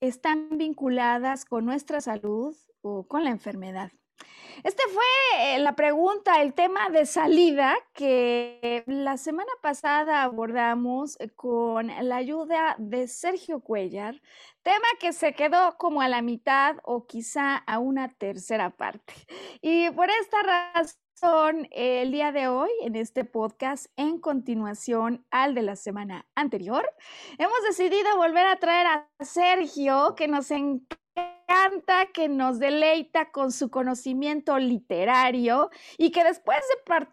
Están vinculadas con nuestra salud o con la enfermedad? Este fue eh, la pregunta, el tema de salida que la semana pasada abordamos eh, con la ayuda de Sergio Cuellar, tema que se quedó como a la mitad o quizá a una tercera parte. Y por esta razón son el día de hoy en este podcast en continuación al de la semana anterior. Hemos decidido volver a traer a Sergio que nos encanta, que nos deleita con su conocimiento literario y que después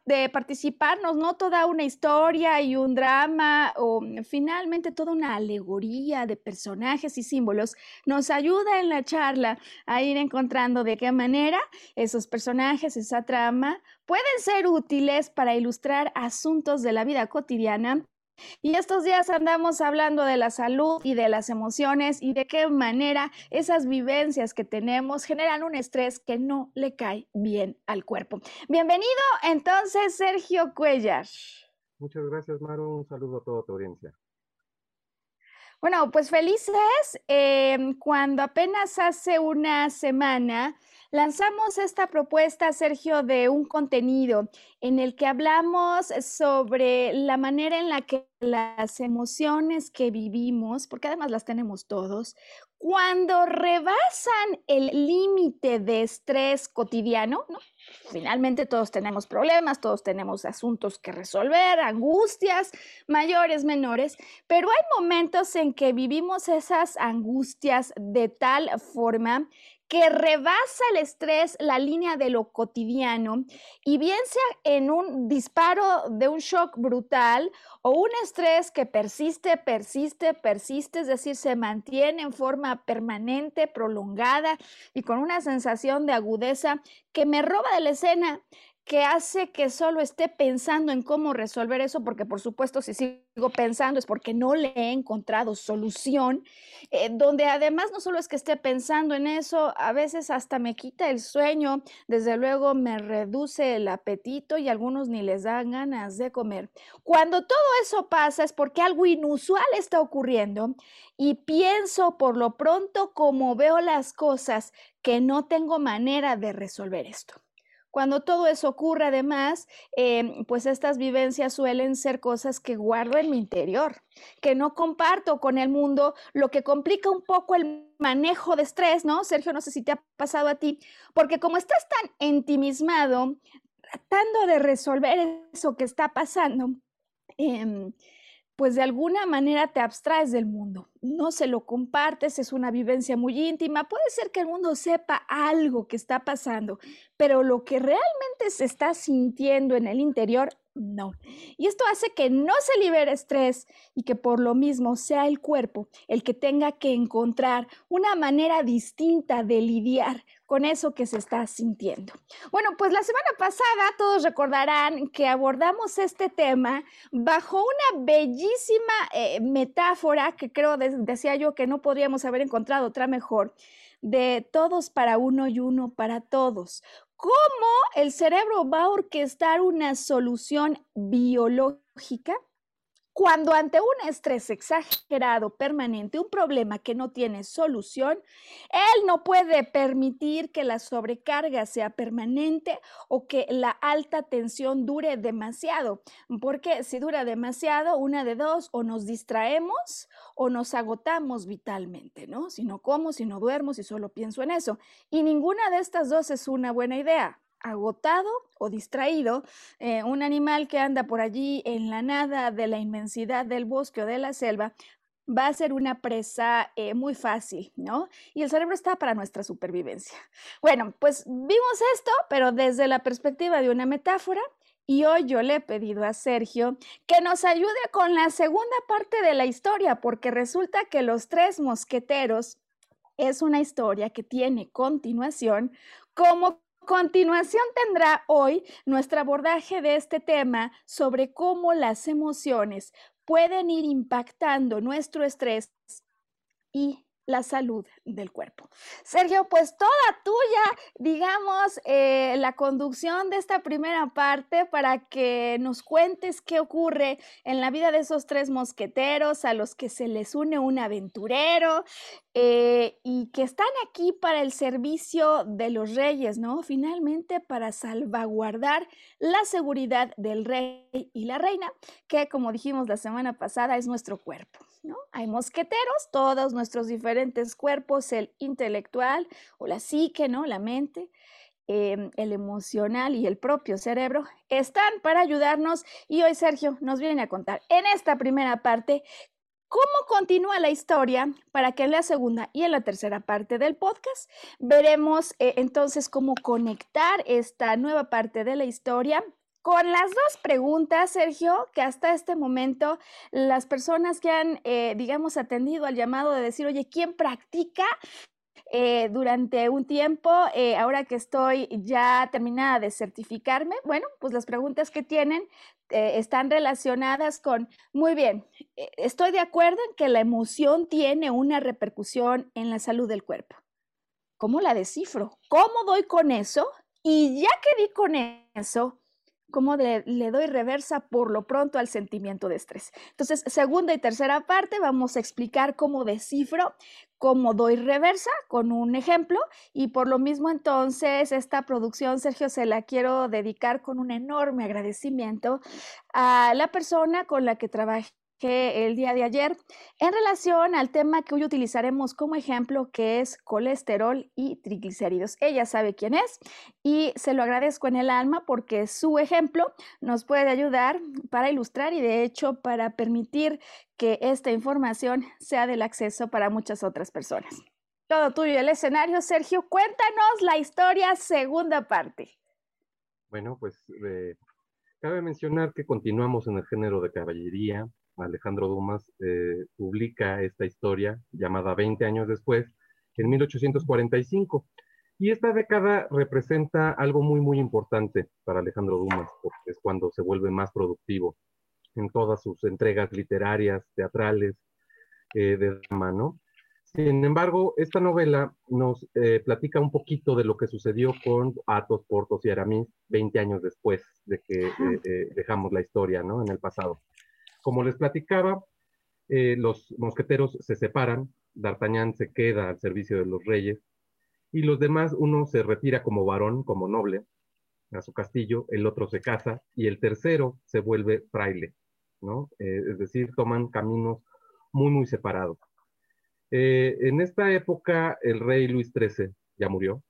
de, participar nos no toda una historia y un drama o finalmente toda una alegoría de personajes y símbolos, nos ayuda en la charla a ir encontrando de qué manera esos personajes, esa trama pueden ser útiles para ilustrar asuntos de la vida cotidiana. Y estos días andamos hablando de la salud y de las emociones y de qué manera esas vivencias que tenemos generan un estrés que no le cae bien al cuerpo. Bienvenido entonces, Sergio Cuellar. Muchas gracias, Maru. Un saludo a toda tu audiencia. Bueno, pues felices eh, cuando apenas hace una semana lanzamos esta propuesta, Sergio, de un contenido en el que hablamos sobre la manera en la que las emociones que vivimos, porque además las tenemos todos, cuando rebasan el límite de estrés cotidiano, ¿no? Finalmente todos tenemos problemas, todos tenemos asuntos que resolver, angustias mayores, menores, pero hay momentos en que vivimos esas angustias de tal forma que rebasa el estrés la línea de lo cotidiano y bien sea en un disparo de un shock brutal o un estrés que persiste, persiste, persiste, es decir, se mantiene en forma permanente, prolongada y con una sensación de agudeza que me roba de la escena que hace que solo esté pensando en cómo resolver eso, porque por supuesto si sigo pensando es porque no le he encontrado solución, eh, donde además no solo es que esté pensando en eso, a veces hasta me quita el sueño, desde luego me reduce el apetito y algunos ni les dan ganas de comer. Cuando todo eso pasa es porque algo inusual está ocurriendo y pienso por lo pronto como veo las cosas que no tengo manera de resolver esto. Cuando todo eso ocurre, además, em, pues estas vivencias suelen ser cosas que guardo en mi interior, que no comparto con el mundo, lo que complica un poco el manejo de estrés, ¿no? Sergio, no sé si te ha pasado a ti, porque como estás tan ensimismado, tratando de resolver eso que está pasando, eh, pues de alguna manera te abstraes del mundo, no se lo compartes, es una vivencia muy íntima, puede ser que el mundo sepa algo que está pasando, pero lo que realmente se está sintiendo en el interior, no. Y esto hace que no se libere estrés y que por lo mismo sea el cuerpo el que tenga que encontrar una manera distinta de lidiar con eso que se está sintiendo. Bueno, pues la semana pasada todos recordarán que abordamos este tema bajo una bellísima eh, metáfora que creo, decía yo, que no podríamos haber encontrado otra mejor, de todos para uno y uno para todos. ¿Cómo el cerebro va a orquestar una solución biológica Cuando ante un estrés exagerado, permanente, un problema que no tiene solución, él no puede permitir que la sobrecarga sea permanente o que la alta tensión dure demasiado, porque si dura demasiado, una de dos, o nos distraemos o nos agotamos vitalmente, ¿no? Si no como, si no duermo, si solo pienso en eso. Y ninguna de estas dos es una buena idea agotado o distraído, eh, un animal que anda por allí en la nada de la inmensidad del bosque o de la selva, va a ser una presa eh, muy fácil, ¿no? Y el cerebro está para nuestra supervivencia. Bueno, pues vimos esto, pero desde la perspectiva de una metáfora. Y hoy yo le he pedido a Sergio que nos ayude con la segunda parte de la historia, porque resulta que Los Tres Mosqueteros es una historia que tiene continuación como continuación tendrá hoy nuestro abordaje de este tema sobre cómo las emociones pueden ir impactando nuestro estrés y la salud del cuerpo. Sergio, pues toda tuya, digamos, eh, la conducción de esta primera parte para que nos cuentes qué ocurre en la vida de esos tres mosqueteros a los que se les une un aventurero eh, y que están aquí para el servicio de los reyes, ¿no? Finalmente para salvaguardar la seguridad del rey y la reina, que como dijimos la semana pasada es nuestro cuerpo. Hay mosqueteros, todos nuestros diferentes cuerpos, el intelectual o la psique, ¿no? La mente, em, el emocional y el propio cerebro, están para ayudarnos y hoy Sergio nos viene a contar en esta primera parte cómo continúa la historia para que en la segunda y en la tercera parte del podcast veremos eh, entonces cómo conectar esta nueva parte de la historia con las dos preguntas, Sergio, que hasta este momento las personas que han, eh, digamos, atendido al llamado de decir, oye, ¿quién practica? Eh, durante un tiempo, eh, ahora que estoy ya terminada de certificarme, bueno, pues las preguntas que tienen están relacionadas con, muy bien, estoy de acuerdo en que la emoción tiene una repercusión en la salud del cuerpo. ¿Cómo la descifro? ¿Cómo doy con eso? Y ya que di con eso, cómo le doy reversa por lo pronto al sentimiento de estrés. Entonces, segunda y tercera parte, vamos a explicar cómo descifro, cómo doy reversa con un ejemplo y por lo mismo entonces esta producción, Sergio, se la quiero dedicar con un enorme agradecimiento a la persona con la que trabajé que el día de ayer en relación al tema que hoy utilizaremos como ejemplo, que es colesterol y triglicéridos. Ella sabe quién es y se lo agradezco en el alma porque su ejemplo nos puede ayudar para ilustrar y de hecho para permitir que esta información sea del acceso para muchas otras personas. Todo tuyo el escenario, Sergio. Cuéntanos la historia segunda parte. Bueno, pues eh, cabe mencionar que continuamos en el género de caballería, Alejandro Dumas, eh, publica esta historia llamada 20 años después, en 1845. Y esta década representa algo muy, muy importante para Alejandro Dumas, porque es cuando se vuelve más productivo en todas sus entregas literarias, teatrales, eh, de drama, ¿no? Sin embargo, esta novela nos eh, platica un poquito de lo que sucedió con Atos, Portos y Aramis 20 años después de que dejamos la historia, ¿no? En el pasado. Como les platicaba, eh, los mosqueteros se separan, D'Artagnan se queda al servicio de los reyes y los demás, uno se retira como varón, como noble, a su castillo, el otro se casa y el tercero se vuelve fraile, ¿no? Eh, es decir, toman caminos muy, muy separados. Eh, en esta época, el rey Luis XIII ya murió.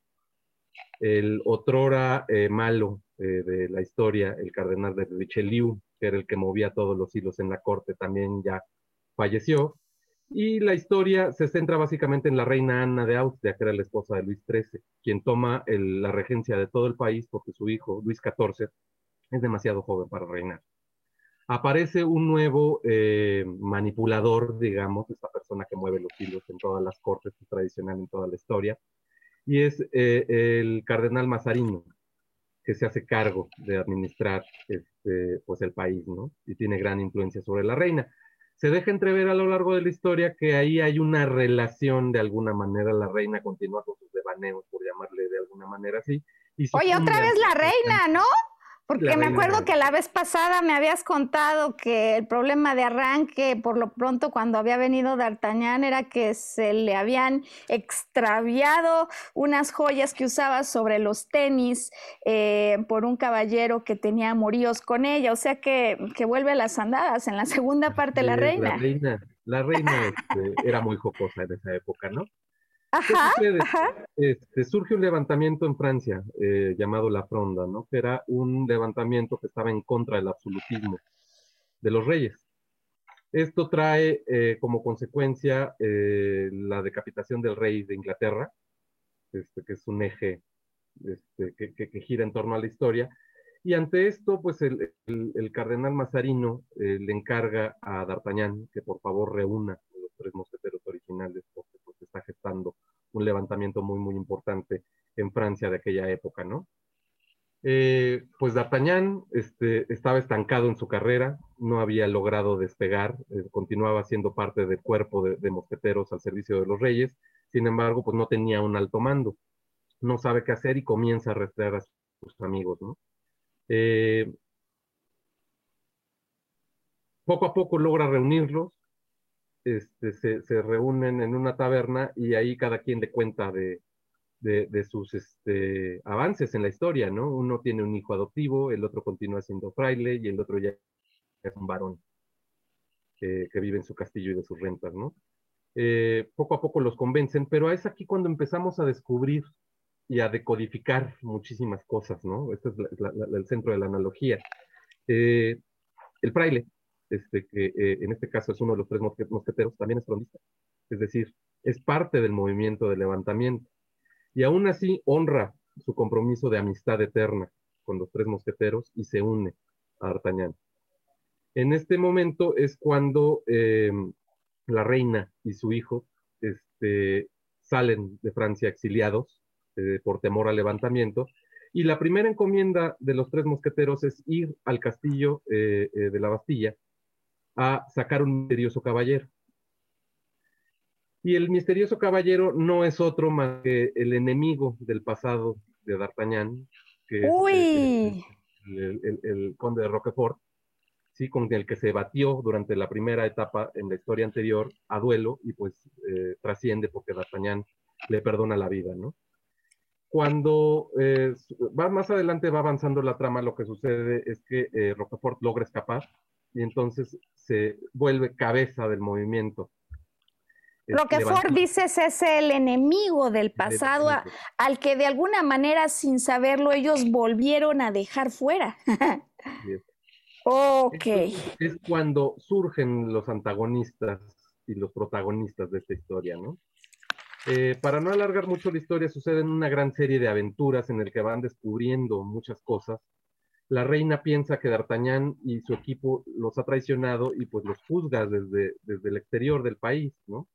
El otrora malo de la historia, el cardenal de Richelieu, que era el que movía todos los hilos en la corte, también ya falleció. Y la historia se centra básicamente en la reina Ana de Austria, que era la esposa de Luis XIII, quien toma la regencia de todo el país porque su hijo, Luis XIV, es demasiado joven para reinar. Aparece un nuevo eh, manipulador, digamos, esta persona que mueve los hilos en todas las cortes, es tradicional en toda la historia, y es eh, el cardenal Mazarino, que se hace cargo de administrar este, pues el país, ¿no? Y tiene gran influencia sobre la reina. Se deja entrever a lo largo de la historia que ahí hay una relación de alguna manera, la reina continúa con sus devaneos, por llamarle de alguna manera así. Oye, otra vez la reina, ¿no? Porque me acuerdo que la vez pasada me habías contado que el problema de arranque, por lo pronto, cuando había venido D'Artagnan, era que se le habían extraviado unas joyas que usaba sobre los tenis eh, por un caballero que tenía amoríos con ella. O sea que, que vuelve a las andadas en la segunda parte la reina. La reina, la reina este, era muy jocosa en esa época, ¿no? Ajá, Este, surge un levantamiento en Francia eh, llamado La Fronda, ¿no? Que era un levantamiento que estaba en contra del absolutismo de los reyes. Esto trae eh, como consecuencia eh, la decapitación del rey de Inglaterra, este, que es un eje este, que, gira en torno a la historia. Y ante esto, pues el, el cardenal Mazarino le encarga a D'Artagnan que por favor reúna a los tres mosqueteros originales, porque está gestando un levantamiento muy, muy importante en Francia de aquella época, ¿no? Eh, pues D'Artagnan este, estaba estancado en su carrera, no había logrado despegar, eh, continuaba siendo parte del cuerpo de, mosqueteros al servicio de los reyes, sin embargo, pues no tenía un alto mando, no sabe qué hacer y comienza a rastrear a sus amigos, ¿no? Eh, poco a poco logra reunirlos, este, se, reúnen en una taberna y ahí cada quien le cuenta de, sus este, avances en la historia, ¿no? Uno tiene un hijo adoptivo, el otro continúa siendo fraile y el otro ya es un varón que, vive en su castillo y de sus rentas, ¿no? Eh, poco a poco los convencen, pero es aquí cuando empezamos a descubrir y a decodificar muchísimas cosas, ¿no? Este es el centro de la analogía. Eh, el fraile, este, que eh, en este caso es uno de los tres mosqueteros, también es frondista. Es decir, es parte del movimiento de levantamiento. Y aún así honra su compromiso de amistad eterna con los tres mosqueteros y se une a D'Artagnan. En este momento es cuando em, la reina y su hijo este, salen de Francia exiliados eh, por temor al levantamiento. Y la primera encomienda de los tres mosqueteros es ir al castillo eh, de la Bastilla a sacar un misterioso caballero. Y el misterioso caballero no es otro más que el enemigo del pasado de D'Artagnan, que es el, conde de Roquefort, ¿sí? con el que se batió durante la primera etapa en la historia anterior a duelo y pues eh, trasciende porque D'Artagnan le perdona la vida, ¿no? Cuando eh, va más adelante va avanzando la trama, lo que sucede es que eh, Roquefort logra escapar y entonces se vuelve cabeza del movimiento. Roquefort, dices, es el enemigo del pasado al que de alguna manera, sin saberlo, ellos volvieron a dejar fuera. ok. es cuando surgen los antagonistas y los protagonistas de esta historia, ¿no? Eh, para no alargar mucho la historia, suceden una gran serie de aventuras en el que van descubriendo muchas cosas la reina piensa que D'Artagnan y su equipo los ha traicionado y pues los juzga desde, desde el exterior del país, ¿no?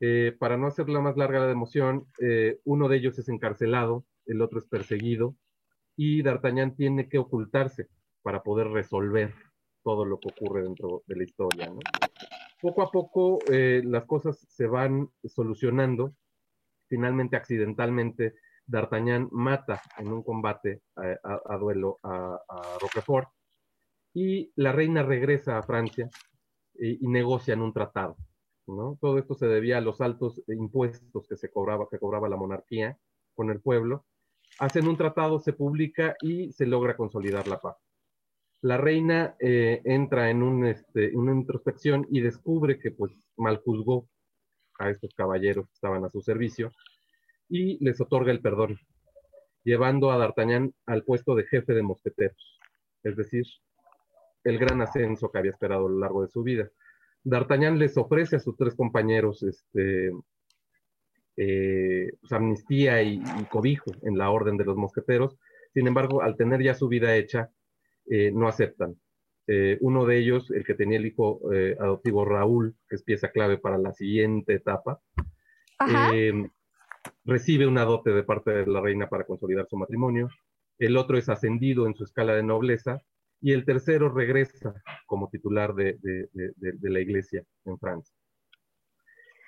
Eh, para no hacerla más larga la emoción, eh, uno de ellos es encarcelado, el otro es perseguido y D'Artagnan tiene que ocultarse para poder resolver todo lo que ocurre dentro de la historia. Poco a poco eh, las cosas se van solucionando, finalmente accidentalmente D'Artagnan mata en un combate a, duelo a, Roquefort y la reina regresa a Francia y, negocian un tratado. Todo esto se debía a los altos impuestos que se cobraba, la monarquía con el pueblo. Hacen un tratado, se publica y se logra consolidar la paz. La reina eh, entra en este, una introspección y descubre que pues mal juzgó a estos caballeros que estaban a su servicio y les otorga el perdón, llevando a D'Artagnan al puesto de jefe de mosqueteros, es decir, el gran ascenso que había esperado a lo largo de su vida. D'Artagnan les ofrece a sus tres compañeros este, eh, pues, amnistía y, cobijo en la orden de los mosqueteros, sin embargo, al tener ya su vida hecha, eh, no aceptan. Eh, uno de ellos, el que tenía el hijo adoptivo Raúl, que es pieza clave para la siguiente etapa, recibe una dote de parte de la reina para consolidar su matrimonio, el otro es ascendido en su escala de nobleza y el tercero regresa como titular de, la iglesia en Francia.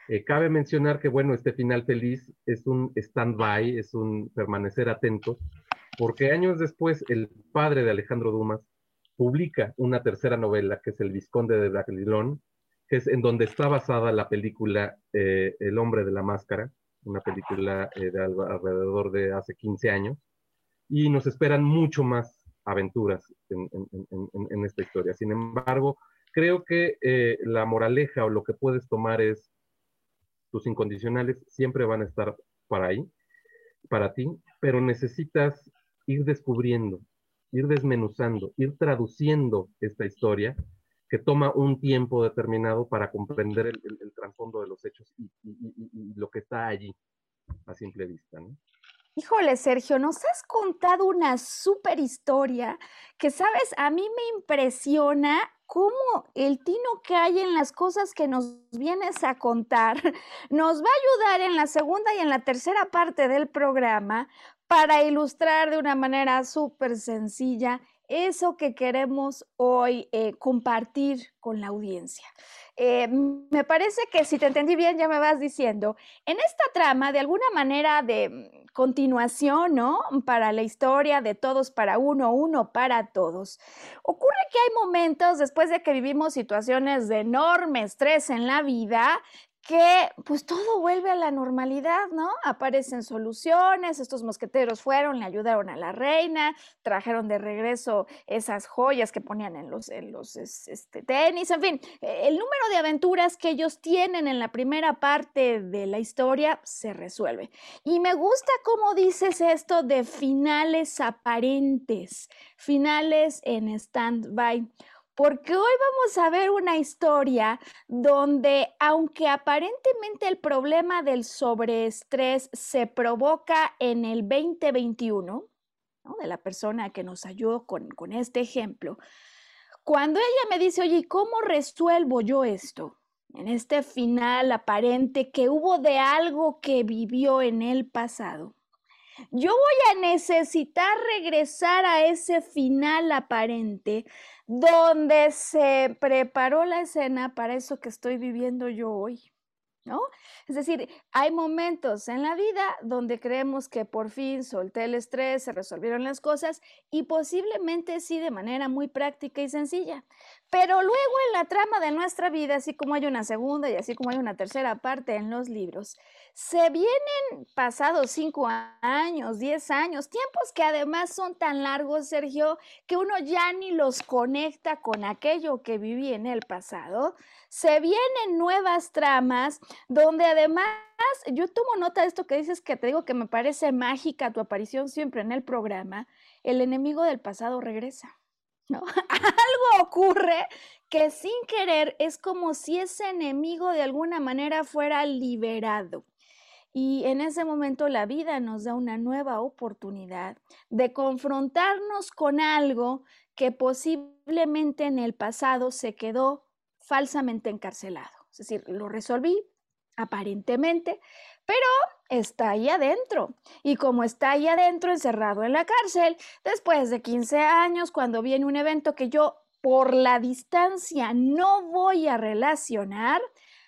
Eh, cabe mencionar que, bueno, este final feliz es un stand-by, es un permanecer atentos, porque años después el padre de Alejandro Dumas publica una tercera novela que es El Visconde de Bragelilón, que es en donde está basada la película eh, El hombre de la máscara, una película eh, de alrededor de hace 15 años, y nos esperan mucho más aventuras en, esta historia. Sin embargo, creo que eh, la moraleja o lo que puedes tomar es tus incondicionales siempre van a estar para ahí, para ti, pero necesitas ir descubriendo, ir desmenuzando, ir traduciendo esta historia que toma un tiempo determinado para comprender el, trasfondo de los hechos y, lo que está allí a simple vista. ¿no? Híjole, Sergio, nos has contado una súper historia que, sabes, a mí me impresiona cómo el tino que hay en las cosas que nos vienes a contar nos va a ayudar en la segunda y en la tercera parte del programa para ilustrar de una manera súper sencilla eso que queremos hoy eh, compartir con la audiencia. Eh, me parece que si te entendí bien, ya me vas diciendo, en esta trama, de alguna manera de mm, continuación, ¿no? Para la historia de todos para uno, uno para todos. Ocurre que hay momentos después de que vivimos situaciones de enorme estrés en la vida que pues todo vuelve a la normalidad, ¿no? Aparecen soluciones, estos mosqueteros fueron, le ayudaron a la reina, trajeron de regreso esas joyas que ponían en los, en los este, tenis, en fin, e, el número de aventuras que ellos tienen en la primera parte de la historia se resuelve. Y me gusta cómo dices esto de finales aparentes, finales en stand-by porque hoy vamos a ver una historia donde, aunque aparentemente el problema del sobreestrés se provoca en el 2021, de la persona que nos ayudó con, con este ejemplo, cuando ella me dice, oye, ¿cómo resuelvo yo esto? En este final aparente que hubo de algo que vivió en el pasado. Yo voy a necesitar regresar a ese final aparente donde se preparó la escena para eso que estoy viviendo yo hoy. ¿No? Es decir, hay momentos en la vida donde creemos que por fin solté el estrés, se resolvieron las cosas y posiblemente sí de manera muy práctica y sencilla. Pero luego en la trama de nuestra vida, así como hay una segunda y así como hay una tercera parte en los libros, se vienen pasados cinco años, diez años, tiempos que además son tan largos, Sergio, que uno ya ni los conecta con aquello que viví en el pasado. Se vienen nuevas tramas donde además yo tomo nota de esto que dices que te digo que me parece mágica tu aparición siempre en el programa. El enemigo del pasado regresa. ¿No? Algo ocurre que sin querer es como si ese enemigo de alguna manera fuera liberado. Y en ese momento la vida nos da una nueva oportunidad de confrontarnos con algo que posiblemente en el pasado se quedó falsamente encarcelado. Es decir, lo resolví aparentemente, pero está ahí adentro. Y como está ahí adentro, encerrado en la cárcel, después de 15 años, cuando viene un evento que yo por la distancia no voy a relacionar,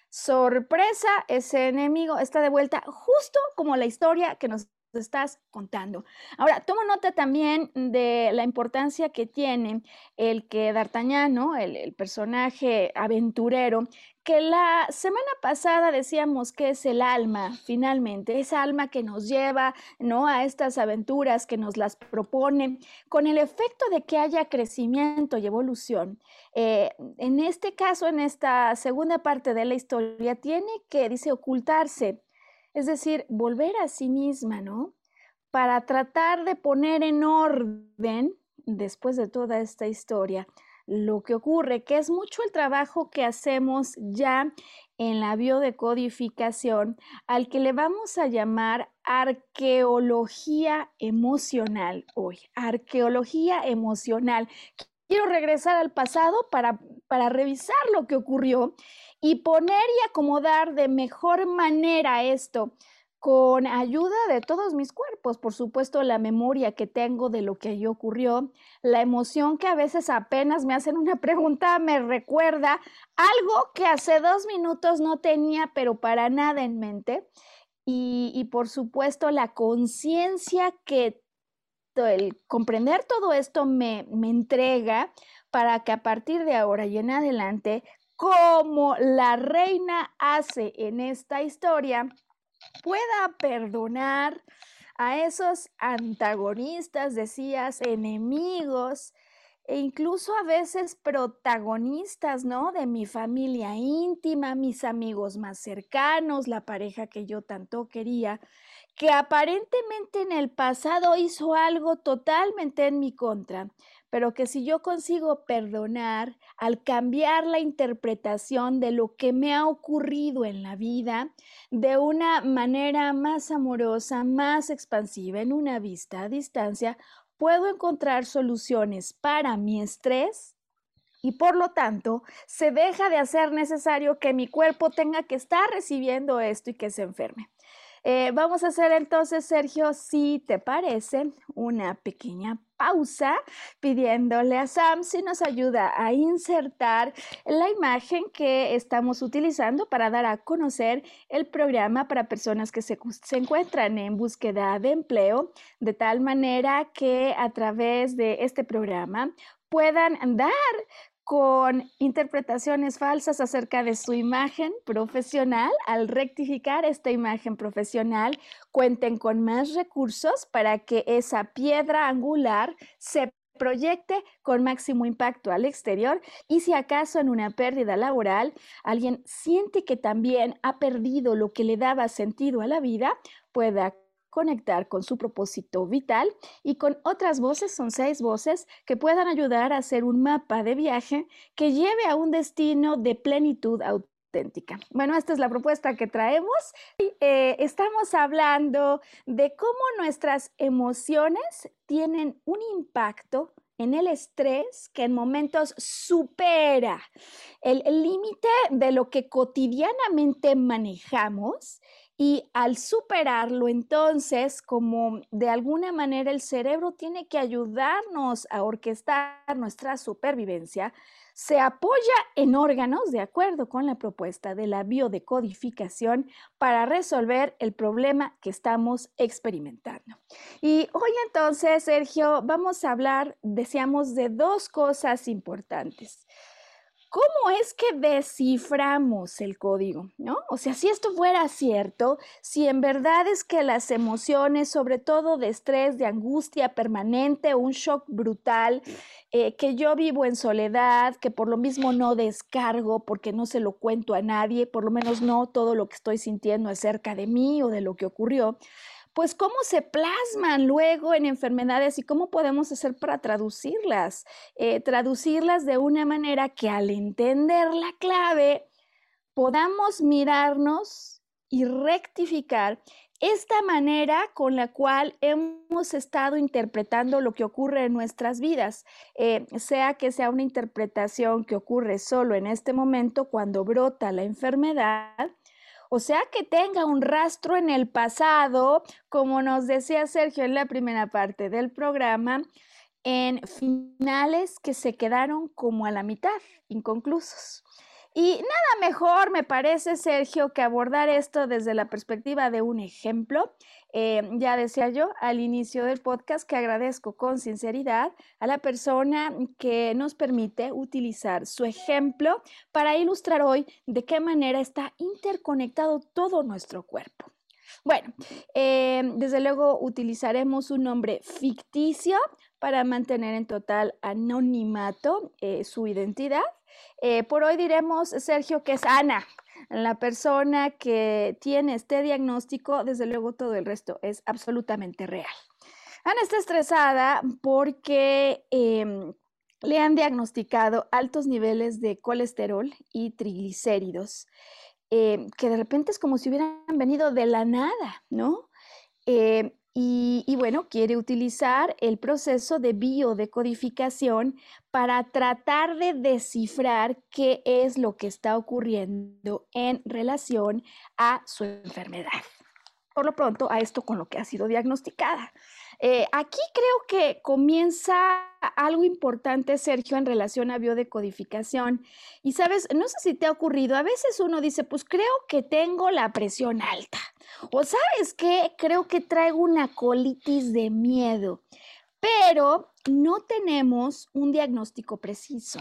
sorpresa, ese enemigo está de vuelta justo como la historia que nos estás contando. Ahora, tomo nota también de la importancia que tiene el que D'Artagnan, el, el, personaje aventurero, que la semana pasada decíamos que es el alma, finalmente, esa alma que nos lleva ¿no? a estas aventuras, que nos las propone, con el efecto de que haya crecimiento y evolución. Eh, en este caso, en esta segunda parte de la historia, tiene que, dice, ocultarse, es decir, volver a sí misma, ¿no? Para tratar de poner en orden, después de toda esta historia, lo que ocurre, que es mucho el trabajo que hacemos ya en la biodecodificación, al que le vamos a llamar arqueología emocional hoy, arqueología emocional. Quiero regresar al pasado para, para revisar lo que ocurrió y poner y acomodar de mejor manera esto con ayuda de todos mis cuerpos, por supuesto la memoria que tengo de lo que allí ocurrió, la emoción que a veces apenas me hacen una pregunta me recuerda algo que hace dos minutos no tenía, pero para nada en mente, y, y por supuesto la conciencia que el comprender todo esto me, me entrega para que a partir de ahora y en adelante, como la reina hace en esta historia, pueda perdonar a esos antagonistas, decías, enemigos, e incluso a veces protagonistas, ¿no? De mi familia íntima, mis amigos más cercanos, la pareja que yo tanto quería, que aparentemente en el pasado hizo algo totalmente en mi contra, pero que si yo consigo perdonar al cambiar la interpretación de lo que me ha ocurrido en la vida de una manera más amorosa, más expansiva, en una vista a distancia, puedo encontrar soluciones para mi estrés y por lo tanto se deja de hacer necesario que mi cuerpo tenga que estar recibiendo esto y que se enferme. Eh, vamos a hacer entonces, Sergio, si te parece, una pequeña pausa pidiéndole a Sam si nos ayuda a insertar la imagen que estamos utilizando para dar a conocer el programa para personas que se, se encuentran en búsqueda de empleo, de tal manera que a través de este programa puedan dar con interpretaciones falsas acerca de su imagen profesional. Al rectificar esta imagen profesional, cuenten con más recursos para que esa piedra angular se proyecte con máximo impacto al exterior y si acaso en una pérdida laboral alguien siente que también ha perdido lo que le daba sentido a la vida, pueda conectar con su propósito vital y con otras voces, son seis voces, que puedan ayudar a hacer un mapa de viaje que lleve a un destino de plenitud auténtica. Bueno, esta es la propuesta que traemos. Eh, estamos hablando de cómo nuestras emociones tienen un impacto en el estrés que en momentos supera el límite de lo que cotidianamente manejamos y al superarlo, entonces, como de alguna manera el cerebro tiene que ayudarnos a orquestar nuestra supervivencia, se apoya en órganos de acuerdo con la propuesta de la biodecodificación para resolver el problema que estamos experimentando. Y hoy entonces, Sergio, vamos a hablar, decíamos, de dos cosas importantes. ¿Cómo es que desciframos el código? ¿No? O sea, si esto fuera cierto, si en verdad es que las emociones, sobre todo de estrés, de angustia permanente, un shock brutal, eh, que yo vivo en soledad, que por lo mismo no descargo porque no se lo cuento a nadie, por lo menos no todo lo que estoy sintiendo acerca de mí o de lo que ocurrió, pues cómo se plasman luego en enfermedades y cómo podemos hacer para traducirlas. Eh, traducirlas de una manera que al entender la clave podamos mirarnos y rectificar esta manera con la cual hemos estado interpretando lo que ocurre en nuestras vidas, eh, sea que sea una interpretación que ocurre solo en este momento cuando brota la enfermedad, o sea que tenga un rastro en el pasado, como nos decía Sergio en la primera parte del programa, en finales que se quedaron como a la mitad, inconclusos. Y nada mejor, me parece, Sergio, que abordar esto desde la perspectiva de un ejemplo. Eh, ya decía yo al inicio del podcast que agradezco con sinceridad a la persona que nos permite utilizar su ejemplo para ilustrar hoy de qué manera está interconectado todo nuestro cuerpo. Bueno, eh, desde luego utilizaremos un nombre ficticio para mantener en total anonimato eh, su identidad. Por hoy diremos, Sergio, que es Ana, la persona que tiene este diagnóstico, desde luego todo el resto es absolutamente real. Ana está estresada porque em, le han diagnosticado altos niveles de colesterol y triglicéridos, em, que de repente es como si hubieran venido de la nada, ¿no? Em, y, bueno, quiere utilizar el proceso de biodecodificación para tratar de descifrar qué es lo que está ocurriendo en relación a su enfermedad. Por lo pronto, a esto con lo que ha sido diagnosticada. Eh, aquí creo que comienza algo importante, Sergio, en relación a biodecodificación. Y sabes, no sé si te ha ocurrido, a veces uno dice, pues creo que tengo la presión alta. O sabes qué, creo que traigo una colitis de miedo. pero no tenemos un diagnóstico preciso.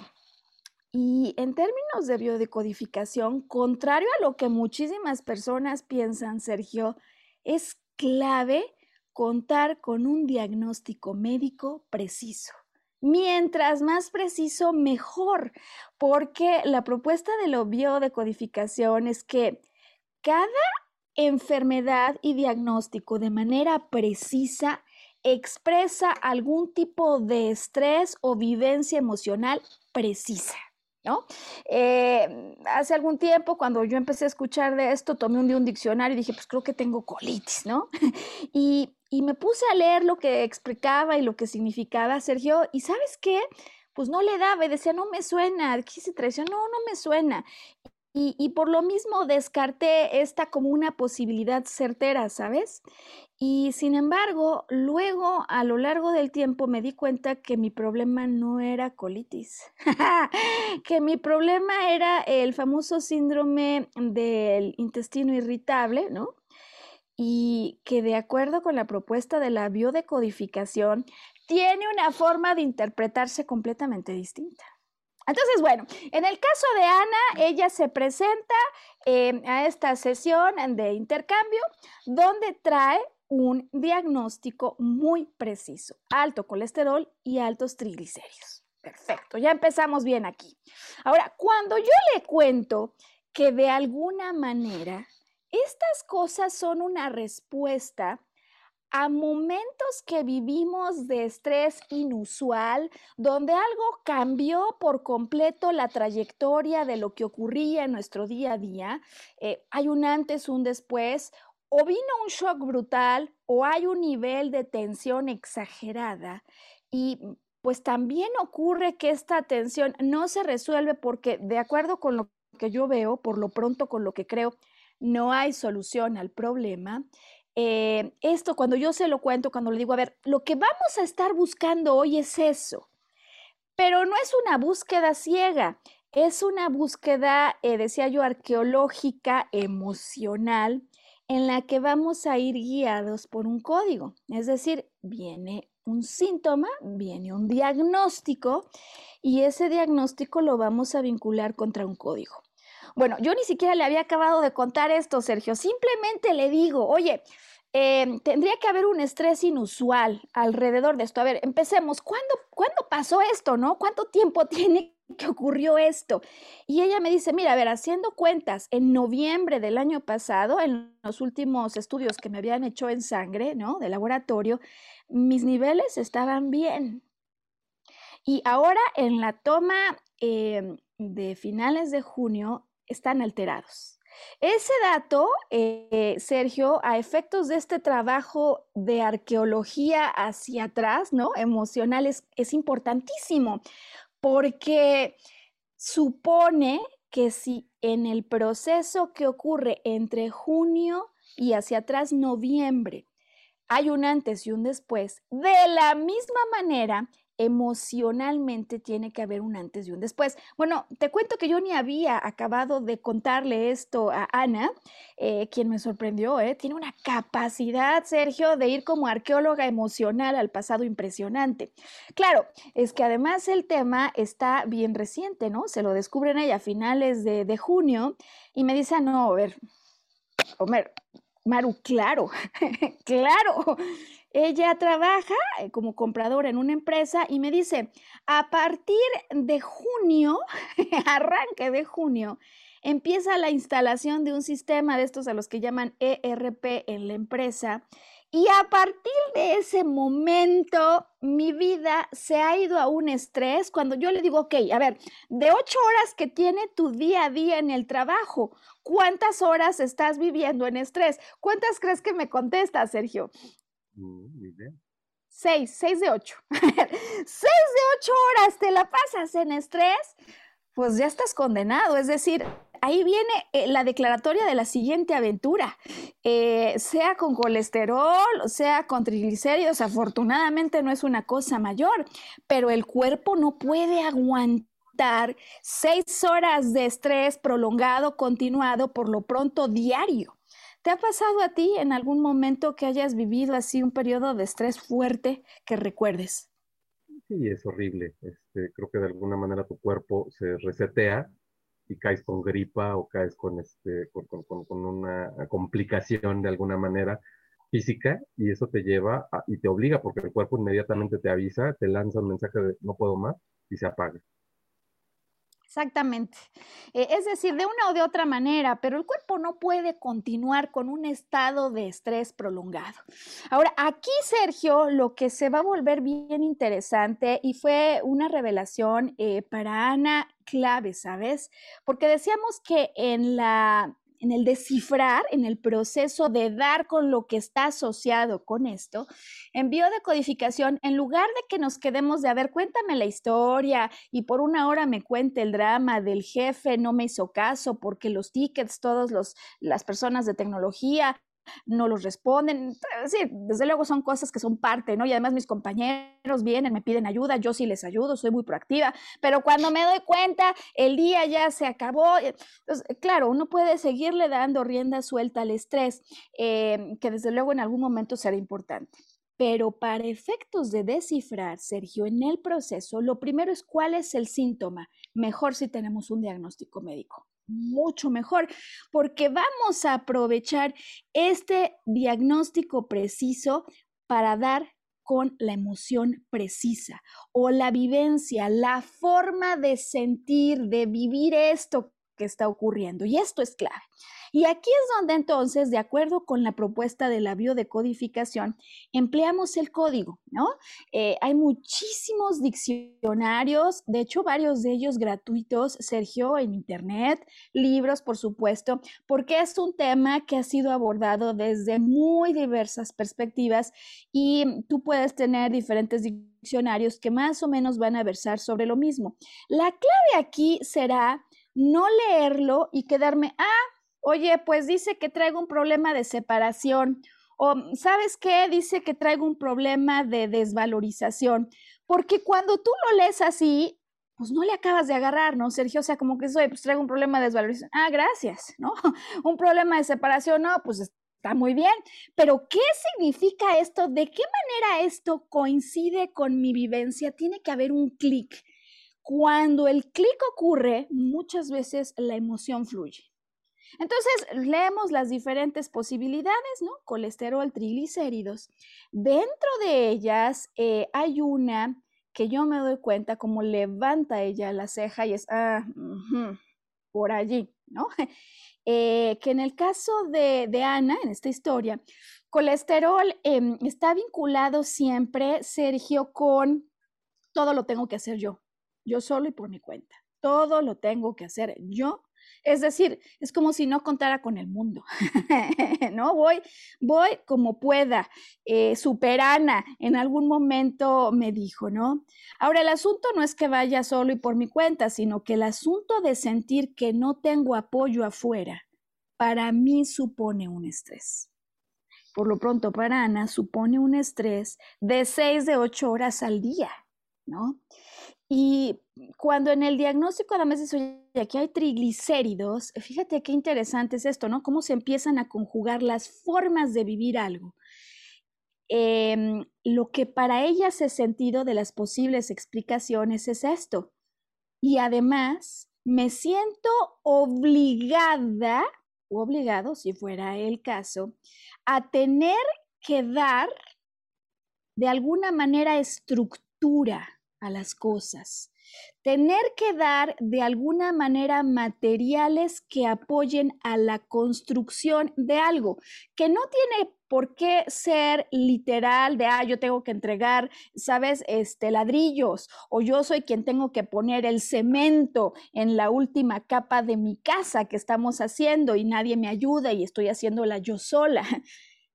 Y en términos de biodecodificación, contrario a lo que muchísimas personas piensan, Sergio, es clave contar con un diagnóstico médico preciso. Mientras más preciso, mejor, porque la propuesta de la biodecodificación es que cada enfermedad y diagnóstico de manera precisa expresa algún tipo de estrés o vivencia emocional precisa. ¿No? Eh, hace algún tiempo, cuando yo empecé a escuchar de esto, tomé un un diccionario y dije, pues creo que tengo colitis, ¿no? y, y me puse a leer lo que explicaba y lo que significaba Sergio, y ¿sabes qué? Pues no le daba y decía, no me suena, ¿qué se traición? No, no me suena. Y, por lo mismo descarté esta como una posibilidad certera, ¿sabes? Y sin embargo, luego a lo largo del tiempo me di cuenta que mi problema no era colitis, que mi problema era el famoso síndrome del intestino irritable, ¿no? y que de acuerdo con la propuesta de la biodecodificación, tiene una forma de interpretarse completamente distinta. Entonces, bueno, en el caso de Ana, ella se presenta em, a esta sesión de intercambio donde trae un diagnóstico muy preciso, alto colesterol y altos triglicéridos. Perfecto, ya empezamos bien aquí. Ahora, cuando yo le cuento que de alguna manera estas cosas son una respuesta a momentos que vivimos de estrés inusual, donde algo cambió por completo la trayectoria de lo que ocurría en nuestro día a día. Eh, hay un antes, un después, o vino un shock brutal, o hay un nivel de tensión exagerada. Y pues también ocurre que esta tensión no se resuelve porque, de acuerdo con lo que yo veo, por lo pronto con lo que creo, no hay solución al problema. Eh, esto cuando yo se lo cuento, cuando le digo, a ver, lo que vamos a estar buscando hoy es eso, pero no es una búsqueda ciega, es una búsqueda, eh, decía yo, arqueológica, emocional, en la que vamos a ir guiados por un código. Es decir, viene un síntoma, viene un diagnóstico y ese diagnóstico lo vamos a vincular contra un código. Bueno, yo ni siquiera le había acabado de contar esto, Sergio. Simplemente le digo, oye, em, tendría que haber un estrés inusual alrededor de esto. A ver, empecemos. ¿Cuándo, ¿Cuándo pasó esto, no? ¿Cuánto tiempo tiene que ocurrió esto? Y ella me dice, mira, a ver, haciendo cuentas, en noviembre del año pasado, en los últimos estudios que me habían hecho en sangre, ¿no? De laboratorio, mis niveles estaban bien. Y ahora en la toma em, de finales de junio, están alterados. Ese dato, eh, Sergio, a efectos de este trabajo de arqueología hacia atrás, ¿no? Emocional, es, es importantísimo, porque supone que si en el proceso que ocurre entre junio y hacia atrás noviembre hay un antes y un después, de la misma manera emocionalmente tiene que haber un antes y un después. Bueno, te cuento que yo ni había acabado de contarle esto a Ana, eh, quien me sorprendió, ¿eh? tiene una capacidad, Sergio, de ir como arqueóloga emocional al pasado impresionante. Claro, es que además el tema está bien reciente, ¿no? Se lo descubren ella a finales de, junio y me dice, no, a ver, Homer, Maru, claro, claro. Ella trabaja eh, como compradora en una empresa y me dice, a partir de junio, arranque de junio, empieza la instalación de un sistema de estos a los que llaman ERP en la empresa. Y a partir de ese momento, mi vida se ha ido a un estrés cuando yo le digo, ok, a ver, de ocho horas que tiene tu día a día en el trabajo, ¿cuántas horas estás viviendo en estrés? ¿Cuántas crees que me contesta, Sergio? Seis, seis de ocho. seis de ocho horas te la pasas en estrés, pues ya estás condenado. Es decir, ahí viene eh, la declaratoria de la siguiente aventura, eh, sea con colesterol, sea con triglicéridos, afortunadamente no es una cosa mayor, pero el cuerpo no puede aguantar seis horas de estrés prolongado, continuado, por lo pronto diario. ¿Te ha pasado a ti en algún momento que hayas vivido así un periodo de estrés fuerte que recuerdes? Sí, es horrible. Este, creo que de alguna manera tu cuerpo se resetea y caes con gripa o caes con, este, una complicación de alguna manera física y eso te lleva y te obliga porque el cuerpo inmediatamente te avisa, te lanza un mensaje de no puedo más y se apaga. Exactamente. Eh, es decir, de una o de otra manera, pero el cuerpo no puede continuar con un estado de estrés prolongado. Ahora, aquí, Sergio, lo que se va a volver bien interesante y fue una revelación eh, para Ana clave, ¿sabes? Porque decíamos que en la en el descifrar, en el proceso de dar con lo que está asociado con esto, en biodecodificación, en lugar de que nos quedemos de, a ver, cuéntame la historia y por una hora me cuente el drama del jefe, no me hizo caso porque los tickets, todas las personas de tecnología no los responden. Sí, desde luego son cosas que son parte, ¿no? Y además mis compañeros vienen, me piden ayuda, yo sí les ayudo, soy muy proactiva, pero cuando me doy cuenta, el día ya se acabó. Claro, uno puede seguirle dando rienda suelta al estrés, eh, que desde luego en algún momento será importante. Pero para efectos de descifrar, Sergio, en el proceso, lo primero es cuál es el síntoma. Mejor si tenemos un diagnóstico médico mucho mejor, porque vamos a aprovechar este diagnóstico preciso para dar con la emoción precisa o la vivencia, la forma de sentir, de vivir esto está ocurriendo. Y esto es clave. Y aquí es donde entonces, de acuerdo con la propuesta de la biodecodificación, empleamos el código, ¿no? Eh, hay muchísimos diccionarios, de hecho varios de ellos gratuitos, Sergio, en Internet, libros, por supuesto, porque es un tema que ha sido abordado desde muy diversas perspectivas y tú puedes tener diferentes diccionarios que más o menos van a versar sobre lo mismo. La clave aquí será no leerlo y quedarme, ah, oye, pues dice que traigo un problema de separación. O, ¿sabes qué? Dice que traigo un problema de desvalorización. Porque cuando tú lo lees así, pues no le acabas de agarrar, ¿no, Sergio? O sea, como que soy, pues traigo un problema de desvalorización. Ah, gracias, ¿no? un problema de separación, no, pues está muy bien. Pero, ¿qué significa esto? ¿De qué manera esto coincide con mi vivencia? Tiene que haber un clic. Cuando el clic ocurre, muchas veces la emoción fluye. Entonces, leemos las diferentes posibilidades, ¿no? Colesterol, triglicéridos. Dentro de ellas eh, hay una que yo me doy cuenta como levanta ella la ceja y es, ah, por allí, ¿no? Eh, que en el caso de, Ana, en esta historia, colesterol em, está vinculado siempre, Sergio, con todo lo tengo que hacer yo, yo solo y por mi cuenta. Todo lo tengo que hacer yo es decir, es como si no contara con el mundo, ¿no? Voy, voy como pueda. Eh, Superana en algún momento me dijo, ¿no? Ahora, el asunto no es que vaya solo y por mi cuenta, sino que el asunto de sentir que no tengo apoyo afuera, para mí supone un estrés. Por lo pronto, para Ana supone un estrés de seis de ocho horas al día, ¿no? Y cuando en el diagnóstico además dice, oye, aquí hay triglicéridos, fíjate qué interesante es esto, ¿no? Cómo se empiezan a conjugar las formas de vivir algo. Em, lo que para ella hace sentido de las posibles explicaciones es esto. Y además, me siento obligada, o obligado, si fuera el caso, a tener que dar de alguna manera estructura a las cosas. Tener que dar de alguna manera materiales que apoyen a la construcción de algo, que no tiene por qué ser literal de, ah, yo tengo que entregar, sabes, este, ladrillos, o yo soy quien tengo que poner el cemento en la última capa de mi casa que estamos haciendo y nadie me ayuda y estoy haciéndola yo sola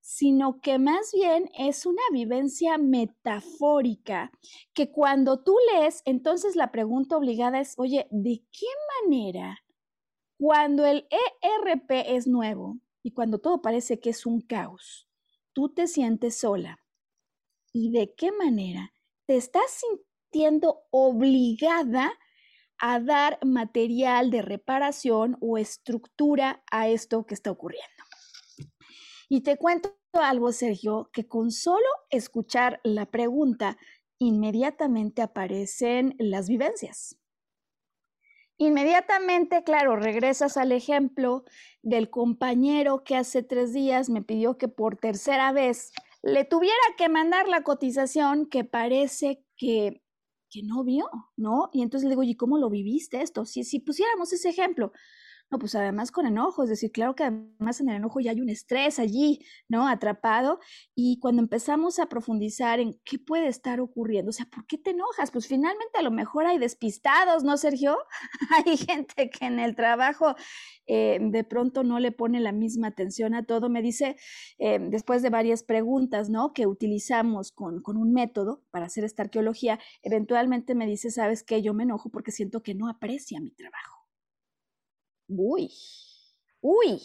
sino que más bien es una vivencia metafórica, que cuando tú lees, entonces la pregunta obligada es, oye, ¿de qué manera cuando el ERP es nuevo y cuando todo parece que es un caos, tú te sientes sola? ¿Y de qué manera te estás sintiendo obligada a dar material de reparación o estructura a esto que está ocurriendo? Y te cuento algo, Sergio, que con solo escuchar la pregunta, inmediatamente aparecen las vivencias. Inmediatamente, claro, regresas al ejemplo del compañero que hace tres días me pidió que por tercera vez le tuviera que mandar la cotización que parece que, que no vio, ¿no? Y entonces le digo, ¿y cómo lo viviste esto? Si, si pusiéramos ese ejemplo, no, pues además con enojo, es decir, claro que además en el enojo ya hay un estrés allí, ¿no? Atrapado. Y cuando empezamos a profundizar en qué puede estar ocurriendo, o sea, ¿por qué te enojas? Pues finalmente a lo mejor hay despistados, ¿no, Sergio? hay gente que en el trabajo eh, de pronto no le pone la misma atención a todo. Me dice, eh, después de varias preguntas, ¿no? Que utilizamos con, con un método para hacer esta arqueología, eventualmente me dice, ¿sabes qué? Yo me enojo porque siento que no aprecia mi trabajo. Uy, uy.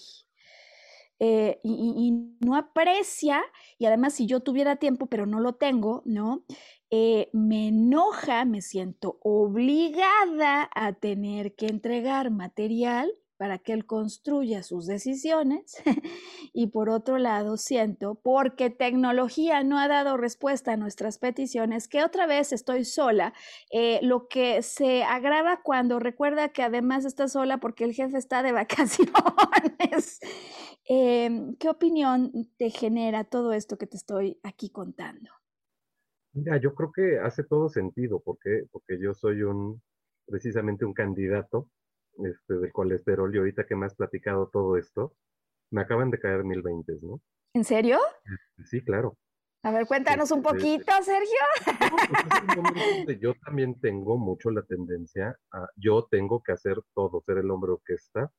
Eh, y, no aprecia, y además si yo tuviera tiempo, pero no lo tengo, ¿no? Eh, me enoja, me siento obligada a tener que entregar material para que él construya sus decisiones. y por otro lado, siento, porque tecnología no ha dado respuesta a nuestras peticiones, que otra vez estoy sola, eh, lo que se agrava cuando recuerda que además está sola porque el jefe está de vacaciones. Em, ¿Qué opinión te genera todo esto que te estoy aquí contando? Mira, yo creo que hace todo sentido, porque, porque yo soy un, precisamente un candidato este, del colesterol y ahorita que me has platicado todo esto, me acaban de caer mil veintes, ¿no? ¿En serio? Este, sí, claro. A ver, cuéntanos un este, poquito, Sergio. Pues yo también tengo mucho la tendencia a, yo tengo que hacer todo, ser el hombre orquesta,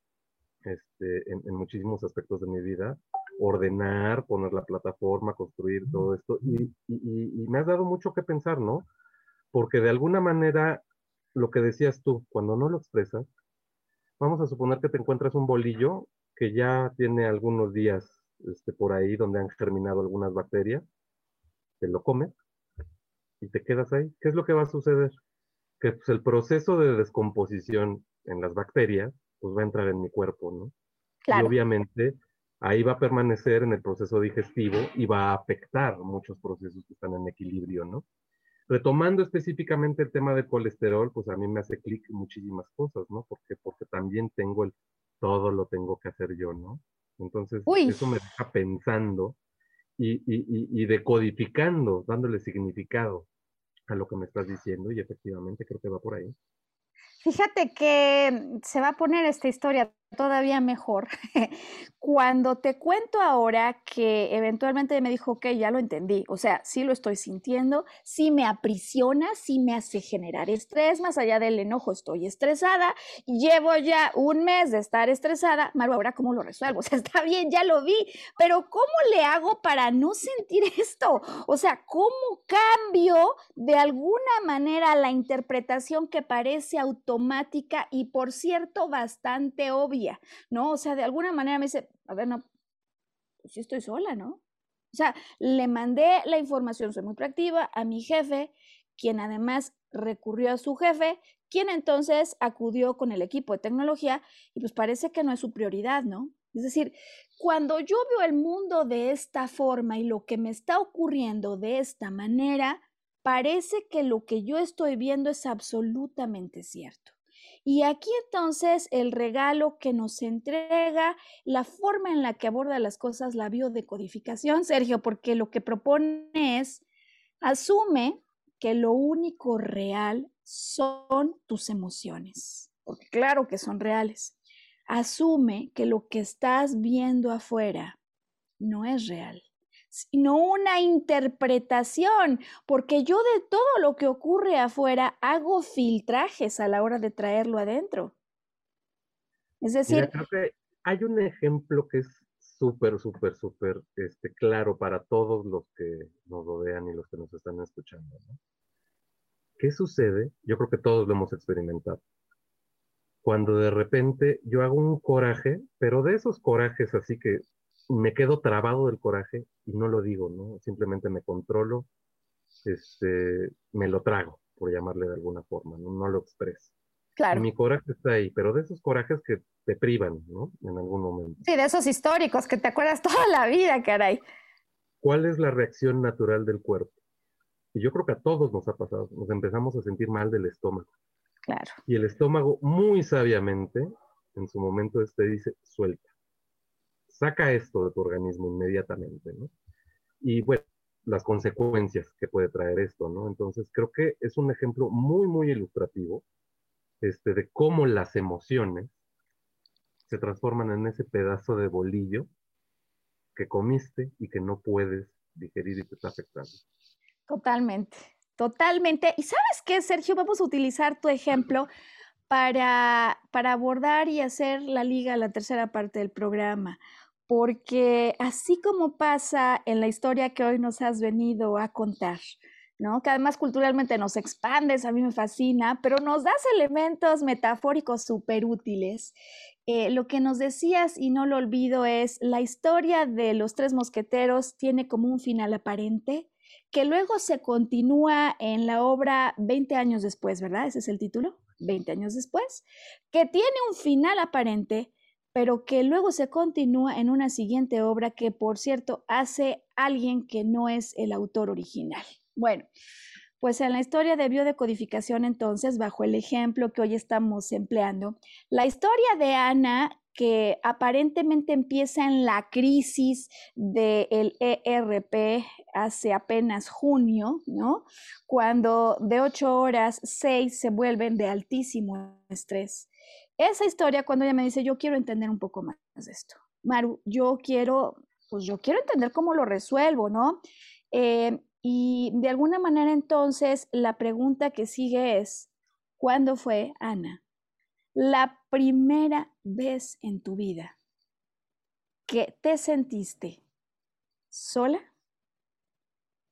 este, en, muchísimos aspectos de mi vida, ordenar, poner la plataforma, construir todo esto, y, y me has dado mucho que pensar, ¿no? Porque de alguna manera, lo que decías tú, cuando no lo expresas, Vamos a suponer que te encuentras un bolillo que ya tiene algunos días este, por ahí donde han germinado algunas bacterias, te lo comes y te quedas ahí. ¿Qué es lo que va a suceder? Que pues, el proceso de descomposición en las bacterias pues va a entrar en mi cuerpo, ¿no? Y obviamente ahí va a permanecer en el proceso digestivo y va a afectar muchos procesos que están en equilibrio, ¿no? Retomando específicamente el tema del colesterol, pues a mí me hace clic muchísimas cosas, ¿no? Porque, porque también tengo el, todo lo tengo que hacer yo, ¿no? Entonces, eso me deja pensando y, y, y, decodificando, dándole significado a lo que me estás diciendo y efectivamente creo que va por ahí. Fíjate que se va a poner esta historia todavía mejor cuando te cuento ahora que eventualmente me dijo, ok, ya lo entendí, o sea, sí lo estoy sintiendo, sí me aprisiona, sí me hace generar estrés, más allá del enojo estoy estresada, llevo ya un mes de estar estresada, Maru, ahora cómo lo resuelvo, o sea, está bien, ya lo vi, pero ¿cómo le hago para no sentir esto? O sea, ¿cómo cambio de alguna manera la interpretación que parece automática y por cierto bastante obvia? ¿no? O sea, de alguna manera me dice, a ver, no, pues sí estoy sola, ¿no? O sea, le mandé la información, soy muy proactiva, a mi jefe, quien además recurrió a su jefe, quien entonces acudió con el equipo de tecnología y pues parece que no es su prioridad, ¿no? Es decir, cuando yo veo el mundo de esta forma y lo que me está ocurriendo de esta manera, parece que lo que yo estoy viendo es absolutamente cierto. Y aquí entonces el regalo que nos entrega, la forma en la que aborda las cosas, la biodecodificación, Sergio, porque lo que propone es, asume que lo único real son tus emociones, porque claro que son reales. Asume que lo que estás viendo afuera no es real sino una interpretación, porque yo de todo lo que ocurre afuera hago filtrajes a la hora de traerlo adentro. Es decir... creo que hay un ejemplo que es súper, súper, súper este, claro para todos los que nos rodean y los que nos están escuchando. ¿Qué sucede? Yo creo que todos lo hemos experimentado. Cuando de repente yo hago un coraje, pero de esos corajes así que me quedo trabado del coraje y no lo digo, ¿no? Simplemente me controlo, este, me lo trago, por llamarle de alguna forma, no, no lo expreso. Claro. mi coraje está ahí, pero de esos corajes que te privan, ¿no? En algún momento. Sí, de esos históricos que te acuerdas toda la vida, caray. ¿Cuál es la reacción natural del cuerpo? Y yo creo que a todos nos ha pasado, nos empezamos a sentir mal del estómago. Claro. Y el estómago, muy sabiamente, en su momento este dice, suelta. Saca esto de tu organismo inmediatamente, ¿no? Y bueno, las consecuencias que puede traer esto, ¿no? Entonces creo que es un ejemplo muy, muy ilustrativo este, de cómo las emociones se transforman en ese pedazo de bolillo que comiste y que no puedes digerir y te está afectando. Totalmente, totalmente. ¿Y sabes qué, Sergio? Vamos a utilizar tu ejemplo para, para abordar y hacer la liga, la tercera parte del programa porque así como pasa en la historia que hoy nos has venido a contar, ¿no? Que además culturalmente nos expandes, a mí me fascina, pero nos das elementos metafóricos súper útiles. Eh, lo que nos decías, y no lo olvido, es la historia de los tres mosqueteros tiene como un final aparente, que luego se continúa en la obra 20 años después, ¿verdad? Ese es el título, 20 años después, que tiene un final aparente, pero que luego se continúa en una siguiente obra que, por cierto, hace alguien que no es el autor original. Bueno, pues en la historia de biodecodificación, entonces, bajo el ejemplo que hoy estamos empleando, la historia de Ana, que aparentemente empieza en la crisis del ERP hace apenas junio, ¿no? Cuando de ocho horas, seis se vuelven de altísimo estrés esa historia, cuando ella me dice, yo quiero entender un poco más de esto, Maru, yo quiero, pues yo quiero entender cómo lo resuelvo, ¿no? Eh, y de alguna manera entonces la pregunta que sigue es, ¿cuándo fue, Ana, la primera vez en tu vida que te sentiste sola,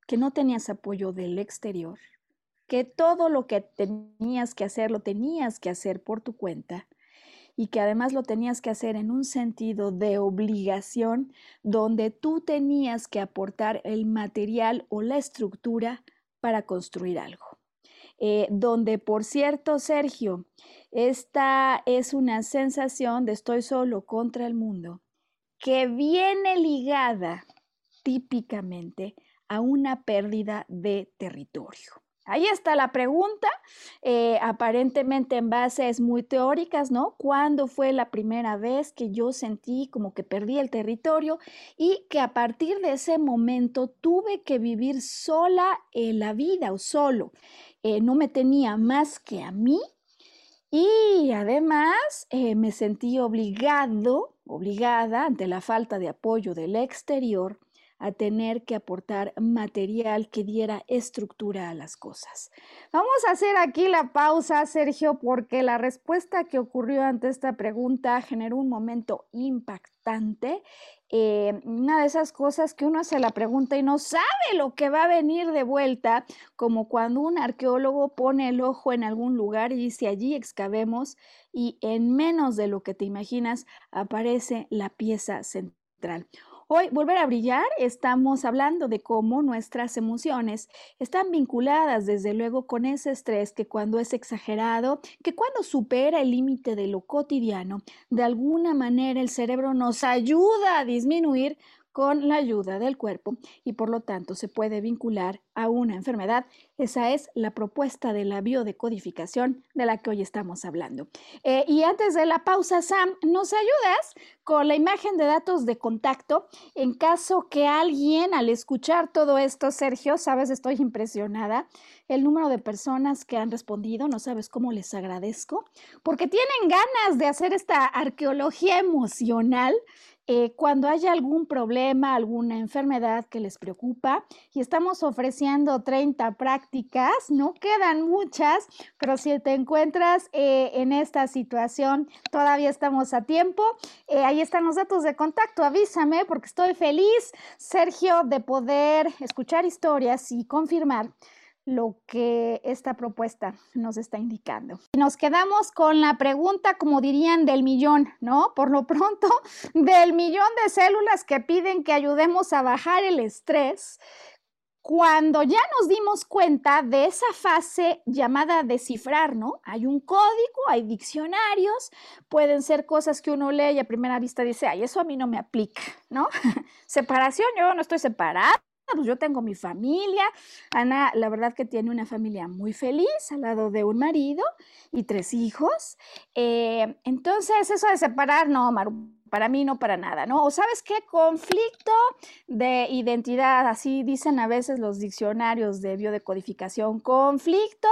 que no tenías apoyo del exterior, que todo lo que tenías que hacer lo tenías que hacer por tu cuenta y que además lo tenías que hacer en un sentido de obligación donde tú tenías que aportar el material o la estructura para construir algo. Eh, donde, por cierto, Sergio, esta es una sensación de estoy solo contra el mundo que viene ligada típicamente a una pérdida de territorio. Ahí está la pregunta, eh, aparentemente en bases muy teóricas, ¿no? ¿Cuándo fue la primera vez que yo sentí como que perdí el territorio y que a partir de ese momento tuve que vivir sola en la vida o solo? Eh, no me tenía más que a mí y además eh, me sentí obligado, obligada ante la falta de apoyo del exterior a tener que aportar material que diera estructura a las cosas. Vamos a hacer aquí la pausa, Sergio, porque la respuesta que ocurrió ante esta pregunta generó un momento impactante. Eh, una de esas cosas que uno se la pregunta y no sabe lo que va a venir de vuelta, como cuando un arqueólogo pone el ojo en algún lugar y dice allí excavemos y en menos de lo que te imaginas aparece la pieza central. Hoy, Volver a Brillar, estamos hablando de cómo nuestras emociones están vinculadas desde luego con ese estrés que cuando es exagerado, que cuando supera el límite de lo cotidiano, de alguna manera el cerebro nos ayuda a disminuir con la ayuda del cuerpo y por lo tanto se puede vincular a una enfermedad. Esa es la propuesta de la biodecodificación de la que hoy estamos hablando. Eh, y antes de la pausa, Sam, ¿nos ayudas con la imagen de datos de contacto en caso que alguien al escuchar todo esto, Sergio, sabes, estoy impresionada, el número de personas que han respondido, no sabes cómo les agradezco, porque tienen ganas de hacer esta arqueología emocional eh, cuando haya algún problema, alguna enfermedad que les preocupa y estamos ofreciendo 30 prácticas, no quedan muchas, pero si te encuentras eh, en esta situación, todavía estamos a tiempo. Eh, ahí están los datos de contacto, avísame porque estoy feliz, Sergio, de poder escuchar historias y confirmar lo que esta propuesta nos está indicando. Nos quedamos con la pregunta, como dirían, del millón, ¿no? Por lo pronto, del millón de células que piden que ayudemos a bajar el estrés. cuando ya nos dimos cuenta de esa fase llamada descifrar, ¿no? Hay un código, hay diccionarios, pueden ser cosas que uno lee y a primera vista dice, ay, eso a mí no me aplica, ¿no? Separación, yo no estoy separada, pues yo tengo mi familia. Ana, la verdad que tiene una familia muy feliz al lado de un marido y tres hijos. Eh, entonces, eso de separar, no, Maru, para mí no para nada, ¿no? O sabes qué, conflicto de identidad, así dicen a veces los diccionarios de biodecodificación, conflicto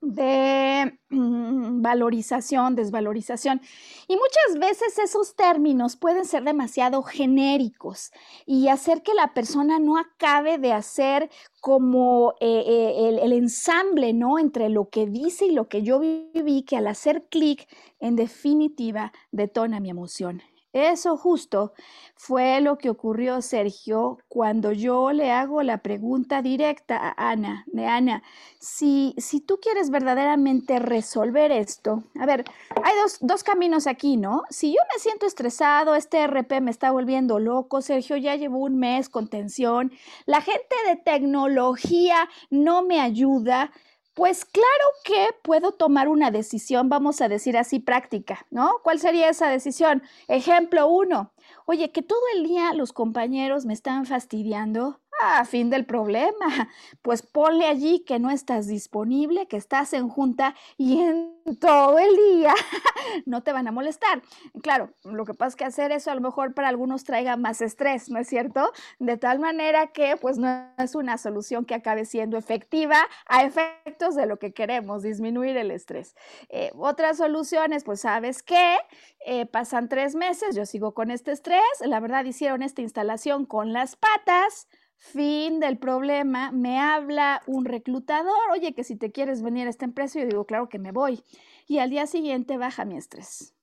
de mm, valorización, desvalorización. Y muchas veces esos términos pueden ser demasiado genéricos y hacer que la persona no acabe de hacer como eh, eh, el, el, ensamble, ¿no? Entre lo que dice y lo que yo viví, que al hacer clic, en definitiva, detona mi emoción. Eso justo fue lo que ocurrió, Sergio, cuando yo le hago la pregunta directa a Ana, de Ana, si, si tú quieres verdaderamente resolver esto, a ver, hay dos, dos caminos aquí, ¿no? Si yo me siento estresado, este RP me está volviendo loco, Sergio, ya llevo un mes con tensión, la gente de tecnología no me ayuda, pues claro que puedo tomar una decisión, vamos a decir así, práctica, ¿no? ¿Cuál sería esa decisión? Ejemplo uno, oye, que todo el día los compañeros me están fastidiando. Ah, fin del problema. Pues ponle allí que no estás disponible, que estás en junta y en todo el día no te van a molestar. Claro, lo que pasa es que hacer eso a lo mejor para algunos traiga más estrés, ¿no es cierto? De tal manera que pues no es una solución que acabe siendo efectiva a efectos de lo que queremos, disminuir el estrés. Eh, otras soluciones, pues sabes qué, eh, pasan tres meses, yo sigo con este estrés, la verdad hicieron esta instalación con las patas, Fin del problema, me habla un reclutador, oye, que si te quieres venir a esta empresa, yo digo, claro que me voy. Y al día siguiente baja mi estrés.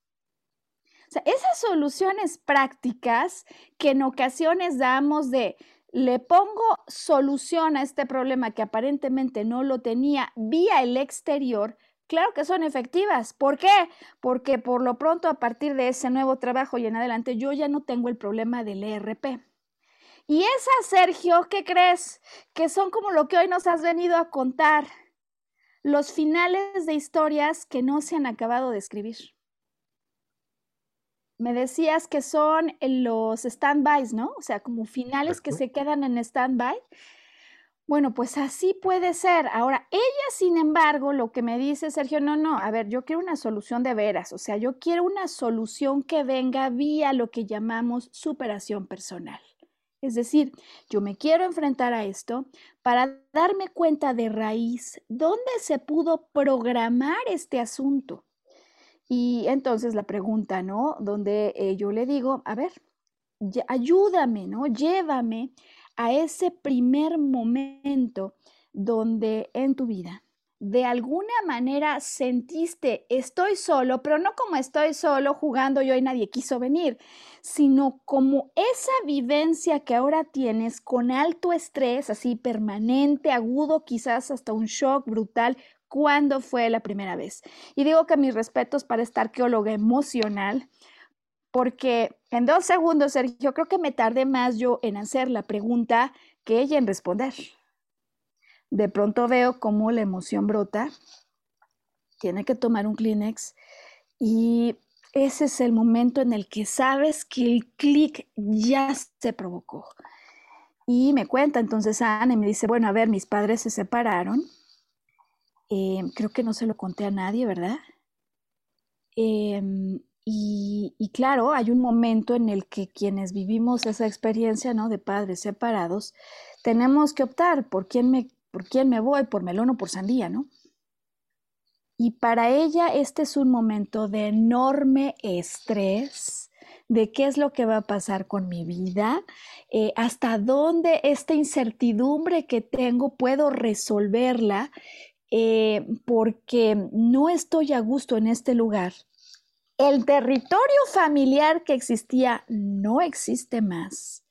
O sea, esas soluciones prácticas que en ocasiones damos de, le pongo solución a este problema que aparentemente no lo tenía vía el exterior, claro que son efectivas. ¿Por qué? Porque por lo pronto a partir de ese nuevo trabajo y en adelante yo ya no tengo el problema del ERP. Y esas, Sergio, ¿qué crees? Que son como lo que hoy nos has venido a contar, los finales de historias que no se han acabado de escribir. Me decías que son los stand-bys, ¿no? O sea, como finales que se quedan en stand-by. Bueno, pues así puede ser. Ahora, ella, sin embargo, lo que me dice Sergio, no, no, a ver, yo quiero una solución de veras, o sea, yo quiero una solución que venga vía lo que llamamos superación personal. Es decir, yo me quiero enfrentar a esto para darme cuenta de raíz dónde se pudo programar este asunto. Y entonces la pregunta, ¿no? Donde eh, yo le digo, a ver, ayúdame, ¿no? Llévame a ese primer momento donde en tu vida de alguna manera sentiste estoy solo, pero no como estoy solo jugando yo y nadie quiso venir, sino como esa vivencia que ahora tienes con alto estrés, así permanente, agudo, quizás hasta un shock brutal, ¿cuándo fue la primera vez? Y digo que mis respetos para esta arqueóloga emocional, porque en dos segundos, Sergio, creo que me tardé más yo en hacer la pregunta que ella en responder de pronto veo cómo la emoción brota, tiene que tomar un Kleenex y ese es el momento en el que sabes que el clic ya se provocó. Y me cuenta entonces Ana y me dice, bueno, a ver, mis padres se separaron. Eh, creo que no se lo conté a nadie, ¿verdad? Em, y, y, claro, hay un momento en el que quienes vivimos esa experiencia, ¿no? De padres separados, tenemos que optar por quién me ¿Por quién me voy? ¿Por melón o por sandía, no? Y para ella este es un momento de enorme estrés, de qué es lo que va a pasar con mi vida, eh, hasta dónde esta incertidumbre que tengo puedo resolverla, eh, porque no estoy a gusto en este lugar. El territorio familiar que existía no existe más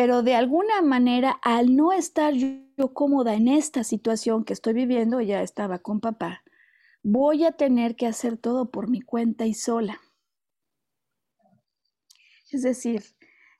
pero de alguna manera, al no estar yo, cómoda en esta situación que estoy viviendo, ya estaba con papá, voy a tener que hacer todo por mi cuenta y sola. Es decir,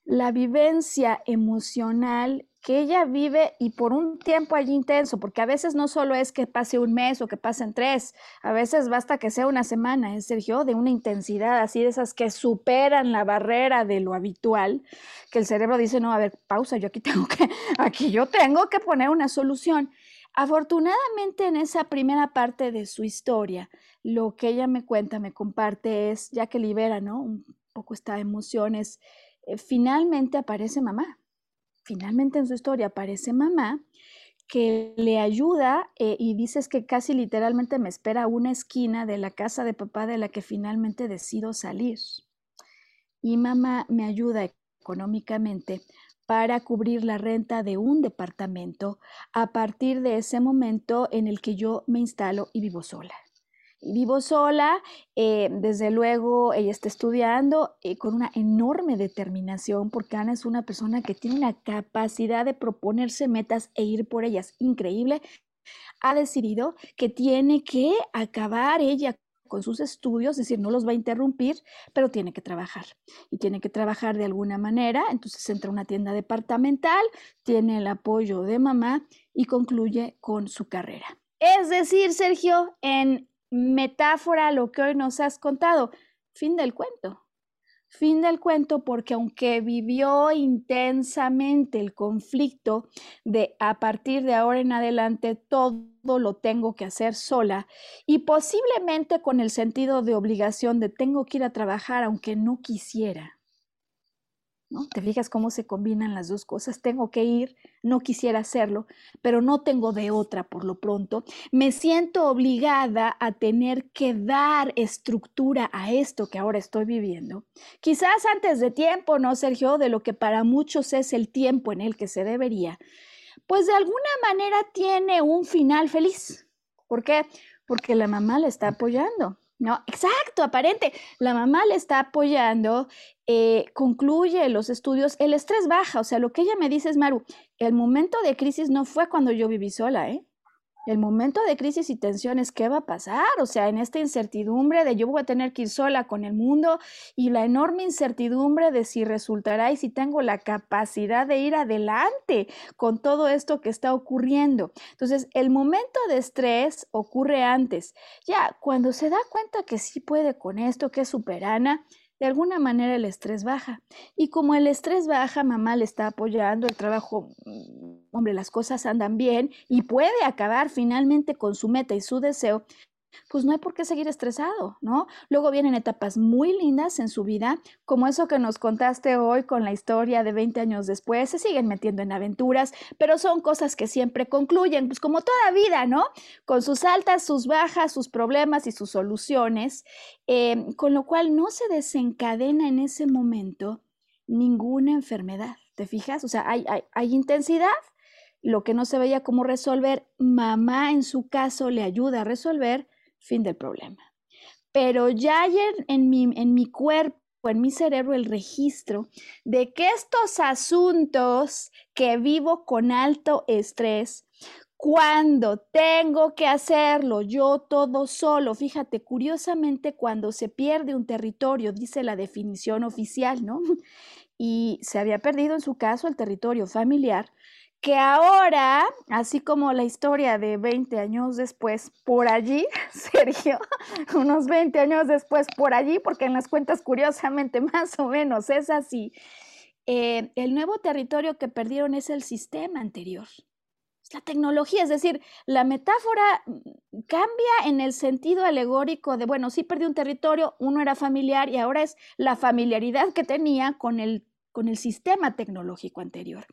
la vivencia emocional que ella vive y por un tiempo allí intenso, porque a veces no solo es que pase un mes o que pasen tres, a veces basta que sea una semana, ¿eh, Sergio? De una intensidad así de esas que superan la barrera de lo habitual, que el cerebro dice, no, a ver, pausa, yo aquí tengo que, aquí yo tengo que poner una solución. Afortunadamente en esa primera parte de su historia, lo que ella me cuenta, me comparte es, ya que libera, ¿no? Un poco esta emoción, es, eh, finalmente aparece mamá finalmente en su historia aparece mamá que le ayuda eh, y dices que casi literalmente me espera una esquina de la casa de papá de la que finalmente decido salir. Y mamá me ayuda económicamente para cubrir la renta de un departamento a partir de ese momento en el que yo me instalo y vivo sola vivo sola, eh, desde luego ella está estudiando eh, con una enorme determinación porque Ana es una persona que tiene la capacidad de proponerse metas e ir por ellas. Increíble. Ha decidido que tiene que acabar ella con sus estudios, es decir, no los va a interrumpir, pero tiene que trabajar. Y tiene que trabajar de alguna manera, entonces entra a una tienda departamental, tiene el apoyo de mamá y concluye con su carrera. Es decir, Sergio, en metáfora lo que hoy nos has contado. Fin del cuento. Fin del cuento porque aunque vivió intensamente el conflicto de a partir de ahora en adelante todo lo tengo que hacer sola y posiblemente con el sentido de obligación de tengo que ir a trabajar aunque no quisiera ¿no? Te fijas cómo se combinan las dos cosas. Tengo que ir, no quisiera hacerlo, pero no tengo de otra por lo pronto. Me siento obligada a tener que dar estructura a esto que ahora estoy viviendo. Quizás antes de tiempo, ¿no, Sergio? De lo que para muchos es el tiempo en el que se debería. Pues de alguna manera tiene un final feliz. ¿Por qué? Porque la mamá le está apoyando. No, exacto, aparente. La mamá le está apoyando, eh, concluye los estudios, el estrés baja. O sea, lo que ella me dice es, Maru, el momento de crisis no fue cuando yo viví sola, ¿eh? El momento de crisis y tensiones, ¿qué va a pasar? O sea, en esta incertidumbre de yo voy a tener que ir sola con el mundo y la enorme incertidumbre de si resultará y si tengo la capacidad de ir adelante con todo esto que está ocurriendo. Entonces, el momento de estrés ocurre antes. Ya, cuando se da cuenta que sí puede con esto, que es superana, de alguna manera el estrés baja. Y como el estrés baja, mamá le está apoyando, el trabajo, mm, hombre, las cosas andan bien y puede acabar finalmente con su meta y su deseo, pues no hay por qué seguir estresado, ¿no? Luego vienen etapas muy lindas en su vida, como eso que nos contaste hoy con la historia de 20 años después, se siguen metiendo en aventuras, pero son cosas que siempre concluyen, pues como toda vida, ¿no? Con sus altas, sus bajas, sus problemas y sus soluciones, eh, con lo cual no se desencadena en ese momento ninguna enfermedad, ¿te fijas? O sea, hay, hay, hay intensidad, lo que no se veía cómo resolver, mamá en su caso le ayuda a resolver, fin del problema. Pero ya hay en, mi, en mi cuerpo, en mi cerebro, el registro de que estos asuntos que vivo con alto estrés, cuando tengo que hacerlo yo todo solo, fíjate, curiosamente cuando se pierde un territorio, dice la definición oficial, ¿no? Y se había perdido en su caso el territorio familiar, que ahora, así como la historia de 20 años después, por allí, Sergio, unos 20 años después, por allí, porque en las cuentas curiosamente más o menos es así, eh, el nuevo territorio que perdieron es el sistema anterior. Es la tecnología, es decir, la metáfora mm, cambia en el sentido alegórico de, bueno, sí perdió un territorio, uno era familiar y ahora es la familiaridad que tenía con el con el sistema tecnológico anterior.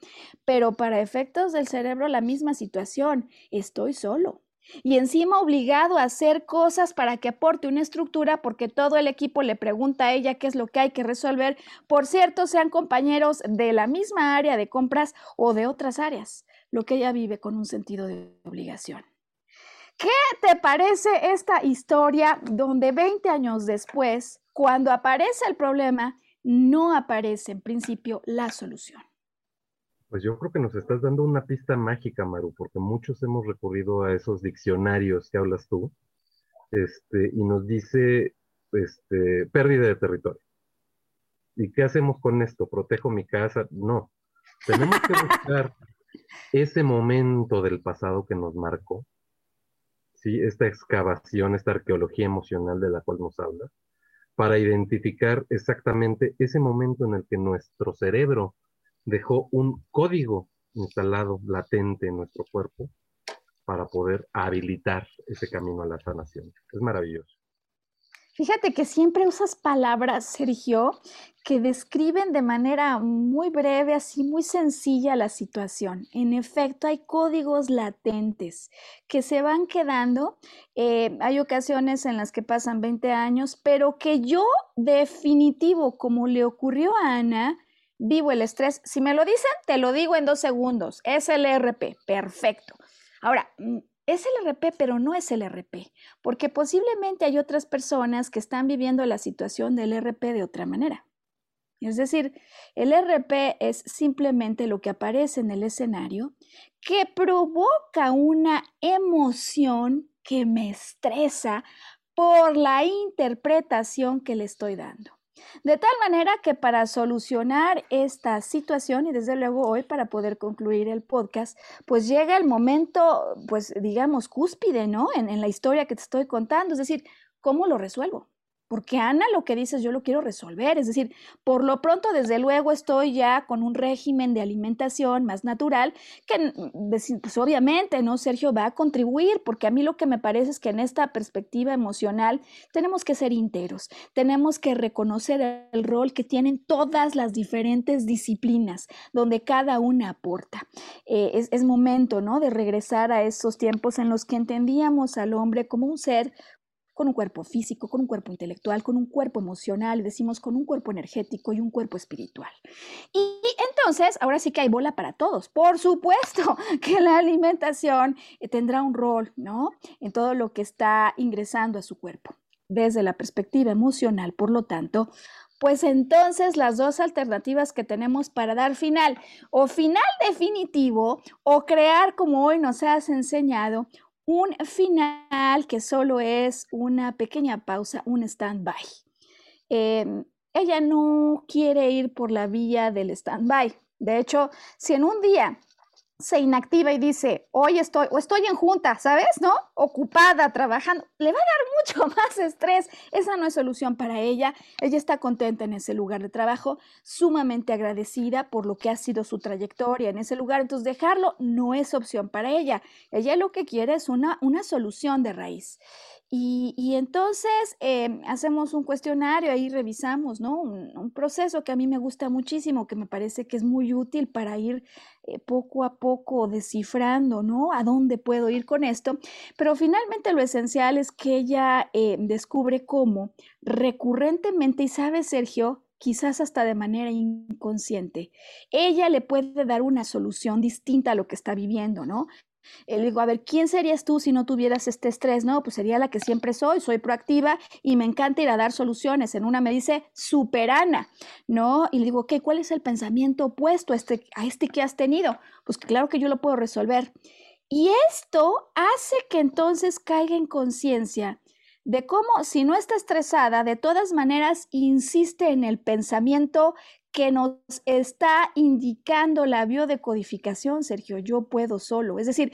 Pero para efectos del cerebro la misma situación, estoy solo. Y encima obligado a hacer cosas para que aporte una estructura porque todo el equipo le pregunta a ella qué es lo que hay que resolver. Por cierto, sean compañeros de la misma área de compras o de otras áreas, lo que ella vive con un sentido de obligación. ¿Qué te parece esta historia donde 20 años después, cuando aparece el problema, no aparece en principio la solución. Pues yo creo que nos estás dando una pista mágica, Maru, porque muchos hemos recurrido a esos diccionarios que hablas tú, este, y nos dice este, pérdida de territorio. ¿Y qué hacemos con esto? ¿Protejo mi casa? No. Tenemos que buscar ese momento del pasado que nos marcó, ¿sí? esta excavación, esta arqueología emocional de la cual nos habla, para identificar exactamente ese momento en el que nuestro cerebro dejó un código instalado, latente en nuestro cuerpo, para poder habilitar ese camino a la sanación. Es maravilloso. Fíjate que siempre usas palabras, Sergio, que describen de manera muy breve, así muy sencilla la situación. En efecto, hay códigos latentes que se van quedando. Eh, hay ocasiones en las que pasan 20 años, pero que yo definitivo, como le ocurrió a Ana, vivo el estrés. Si me lo dicen, te lo digo en dos segundos. Es el ERP. Perfecto. Ahora, mm, es el RP, pero no es el RP, porque posiblemente hay otras personas que están viviendo la situación del RP de otra manera. Es decir, el RP es simplemente lo que aparece en el escenario que provoca una emoción que me estresa por la interpretación que le estoy dando. De tal manera que para solucionar esta situación y desde luego hoy para poder concluir el podcast, pues llega el momento, pues digamos, cúspide, ¿no? En, en la historia que te estoy contando, es decir, ¿cómo lo resuelvo? Porque Ana, lo que dices, yo lo quiero resolver. Es decir, por lo pronto, desde luego, estoy ya con un régimen de alimentación más natural, que pues obviamente, ¿no? Sergio va a contribuir, porque a mí lo que me parece es que en esta perspectiva emocional tenemos que ser íntegros, tenemos que reconocer el rol que tienen todas las diferentes disciplinas, donde cada una aporta. Eh, es, es momento, ¿no? De regresar a esos tiempos en los que entendíamos al hombre como un ser con un cuerpo físico, con un cuerpo intelectual, con un cuerpo emocional, decimos con un cuerpo energético y un cuerpo espiritual. Y entonces, ahora sí que hay bola para todos. Por supuesto que la alimentación eh, tendrá un rol, ¿no? En todo lo que está ingresando a su cuerpo, desde la perspectiva emocional. Por lo tanto, pues entonces las dos alternativas que tenemos para dar final, o final definitivo, o crear, como hoy nos has enseñado, un final que solo es una pequeña pausa, un stand-by. Em, ella no quiere ir por la vía del stand-by. De hecho, si en un día se inactiva y dice, hoy estoy, o estoy en junta, ¿sabes? ¿No? Ocupada, trabajando, le va a dar mucho más estrés. Esa no es solución para ella. Ella está contenta en ese lugar de trabajo, sumamente agradecida por lo que ha sido su trayectoria en ese lugar. Entonces, dejarlo no es opción para ella. Ella lo que quiere es una, una solución de raíz. Y, entonces em, hacemos un cuestionario, ahí revisamos, ¿no? Un, proceso que a mí me gusta muchísimo, que me parece que es muy útil para ir eh, poco a poco descifrando, ¿no? A dónde puedo ir con esto. Pero finalmente lo esencial es que ella eh, descubre cómo recurrentemente, y sabe, Sergio, quizás hasta de manera inconsciente, ella le puede dar una solución distinta a lo que está viviendo, ¿no? Le digo, a ver, ¿quién serías tú si no tuvieras este estrés? No, pues sería la que siempre soy, soy proactiva y me encanta ir a dar soluciones. En una me dice, superana, ¿no? Y le digo, ¿qué? ¿Cuál es el pensamiento opuesto a este, a este que has tenido? Pues claro que yo lo puedo resolver. Y esto hace que entonces caiga en conciencia de cómo si no está estresada, de todas maneras insiste en el pensamiento que nos está indicando la biodecodificación, Sergio, yo puedo solo. Es decir,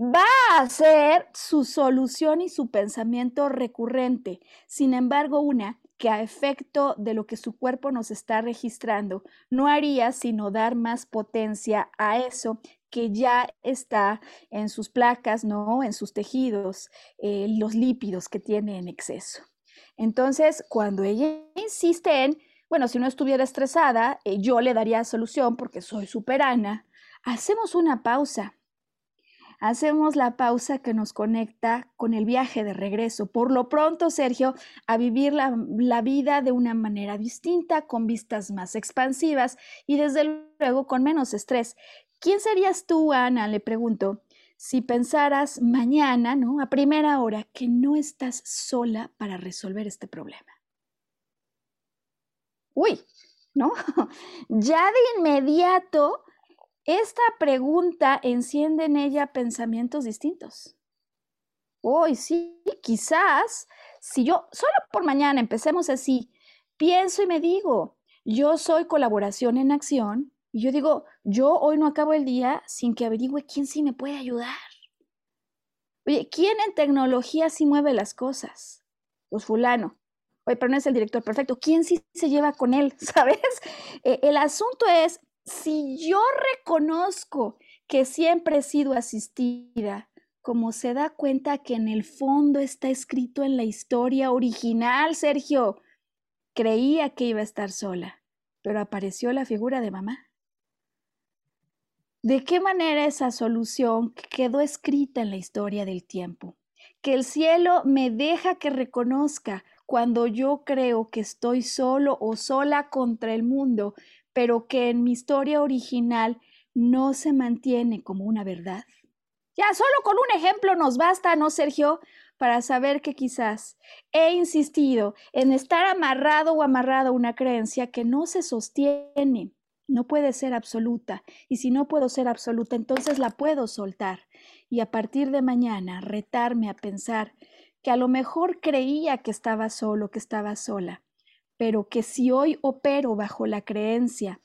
va a ser su solución y su pensamiento recurrente. Sin embargo, una que a efecto de lo que su cuerpo nos está registrando, no haría sino dar más potencia a eso que ya está en sus placas, ¿no? En sus tejidos, eh, los lípidos que tiene en exceso. Entonces, cuando ella insiste en bueno, si no estuviera estresada, eh, yo le daría solución porque soy superana. Hacemos una pausa. Hacemos la pausa que nos conecta con el viaje de regreso. Por lo pronto, Sergio, a vivir la, la vida de una manera distinta, con vistas más expansivas y desde luego con menos estrés. ¿Quién serías tú, Ana? Le pregunto si pensaras mañana, ¿no? A primera hora, que no estás sola para resolver este problema uy, ¿no? Ya de inmediato, esta pregunta enciende en ella pensamientos distintos. Uy, sí, quizás, si yo, solo por mañana, empecemos así, pienso y me digo, yo soy colaboración en acción Y yo digo, yo hoy no acabo el día sin que averigüe quién sí me puede ayudar. Oye, ¿quién en tecnología sí mueve las cosas? Pues fulano. Oye, pero no es el director perfecto. ¿Quién sí se lleva con él? ¿Sabes? Eh, el asunto es, si yo reconozco que siempre he sido asistida, como se da cuenta que en el fondo está escrito en la historia original, Sergio, creía que iba a estar sola, pero apareció la figura de mamá. ¿De qué manera esa solución quedó escrita en la historia del tiempo? Que el cielo me deja que reconozca cuando yo creo que estoy solo o sola contra el mundo, pero que en mi historia original no se mantiene como una verdad. Ya solo con un ejemplo nos basta, ¿no, Sergio? Para saber que quizás he insistido en estar amarrado o amarrado a una creencia que no se sostiene, no puede ser absoluta. Y si no puedo ser absoluta, entonces la puedo soltar. Y a partir de mañana retarme a pensar que a lo mejor creía que estaba solo, que estaba sola, pero que si hoy opero bajo la creencia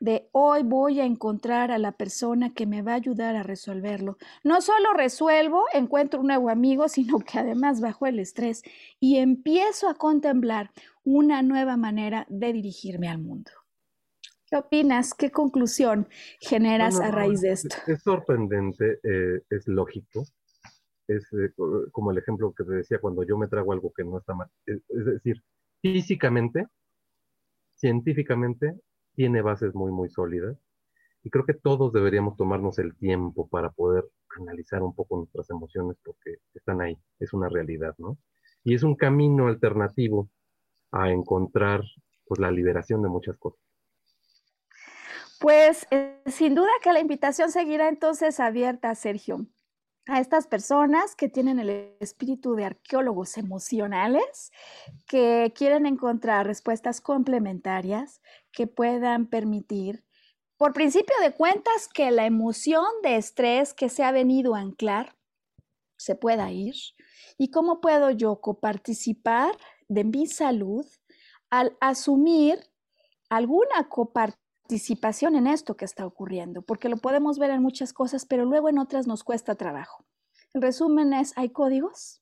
de hoy voy a encontrar a la persona que me va a ayudar a resolverlo. No solo resuelvo, encuentro un nuevo amigo, sino que además bajo el estrés y empiezo a contemplar una nueva manera de dirigirme al mundo. ¿Qué opinas? ¿Qué conclusión generas a raíz de esto? Es, sorprendente, eh, es lógico. Es eh, como el ejemplo que te decía cuando yo me trago algo que no está mal. es decir, físicamente, científicamente, tiene bases muy, muy sólidas. Y creo que todos deberíamos tomarnos el tiempo para poder analizar un poco nuestras emociones porque están ahí, es una realidad, ¿no? Y es un camino alternativo a encontrar pues, la liberación de muchas cosas. Pues eh, sin duda que la invitación seguirá entonces abierta, Sergio a estas personas que tienen el espíritu de arqueólogos emocionales, que quieren encontrar respuestas complementarias que puedan permitir, por principio de cuentas, que la emoción de estrés que se ha venido a anclar se pueda ir. ¿Y cómo puedo yo coparticipar de mi salud al asumir alguna coparticipación? Participación en esto que está ocurriendo, porque lo podemos ver en muchas cosas, pero luego en otras nos cuesta trabajo. El resumen es, hay códigos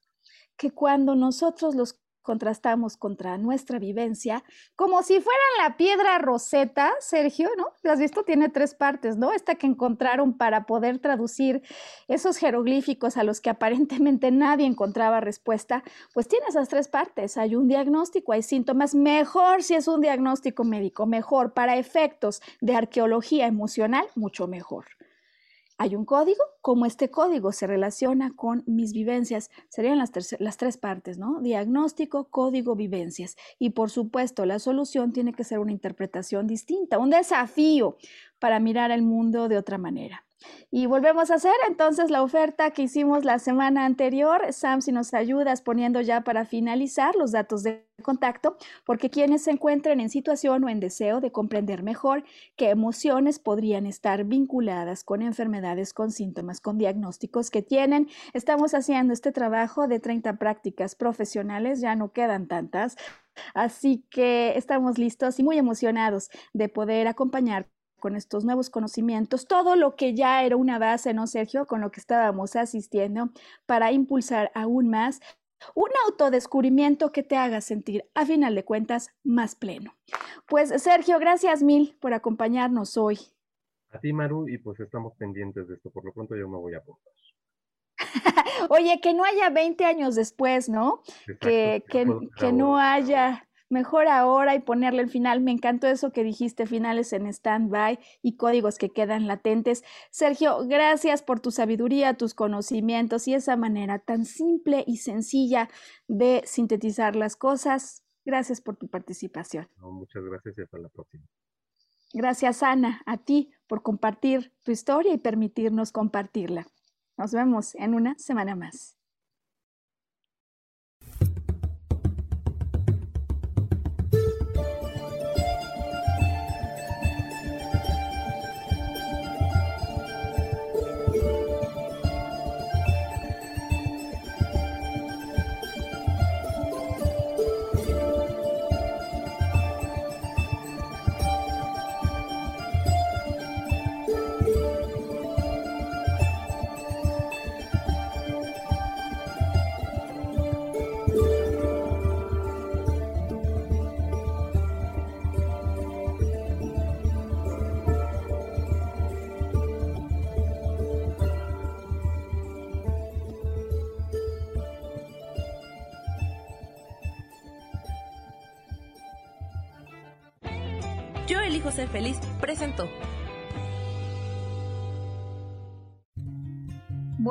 que cuando nosotros los contrastamos contra nuestra vivencia, como si fueran la piedra roseta, Sergio, ¿no? ¿Lo has visto? Tiene tres partes, ¿no? Esta que encontraron para poder traducir esos jeroglíficos a los que aparentemente nadie encontraba respuesta, pues tiene esas tres partes. Hay un diagnóstico, hay síntomas, mejor si es un diagnóstico médico, mejor para efectos de arqueología emocional, mucho mejor. Hay un código, como este código se relaciona con mis vivencias, serían las, las, tres partes, ¿no? Diagnóstico, código, vivencias. Y por supuesto, la solución tiene que ser una interpretación distinta, un desafío para mirar el mundo de otra manera. Y volvemos a hacer entonces la oferta que hicimos la semana anterior. Sam, si nos ayudas poniendo ya para finalizar los datos de contacto, porque quienes se encuentren en situación o en deseo de comprender mejor qué emociones podrían estar vinculadas con enfermedades, con síntomas, con diagnósticos que tienen. Estamos haciendo este trabajo de 30 prácticas profesionales, ya no quedan tantas. Así que estamos listos y muy emocionados de poder acompañar con estos nuevos conocimientos, todo lo que ya era una base, ¿no, Sergio? Con lo que estábamos asistiendo para impulsar aún más un autodescubrimiento que te haga sentir, a final de cuentas, más pleno. Pues, Sergio, gracias mil por acompañarnos hoy. A ti, Maru, y pues estamos pendientes de esto. Por lo pronto yo me voy a apuntar. Oye, que no haya 20 años después, ¿no? que, que, que no haya mejor ahora y ponerle el final. Me encantó eso que dijiste, finales en stand-by y códigos que quedan latentes. Sergio, gracias por tu sabiduría, tus conocimientos y esa manera tan simple y sencilla de sintetizar las cosas. Gracias por tu participación. muchas gracias y hasta la próxima. Gracias, Ana, a ti por compartir tu historia y permitirnos compartirla. Nos vemos en una semana más.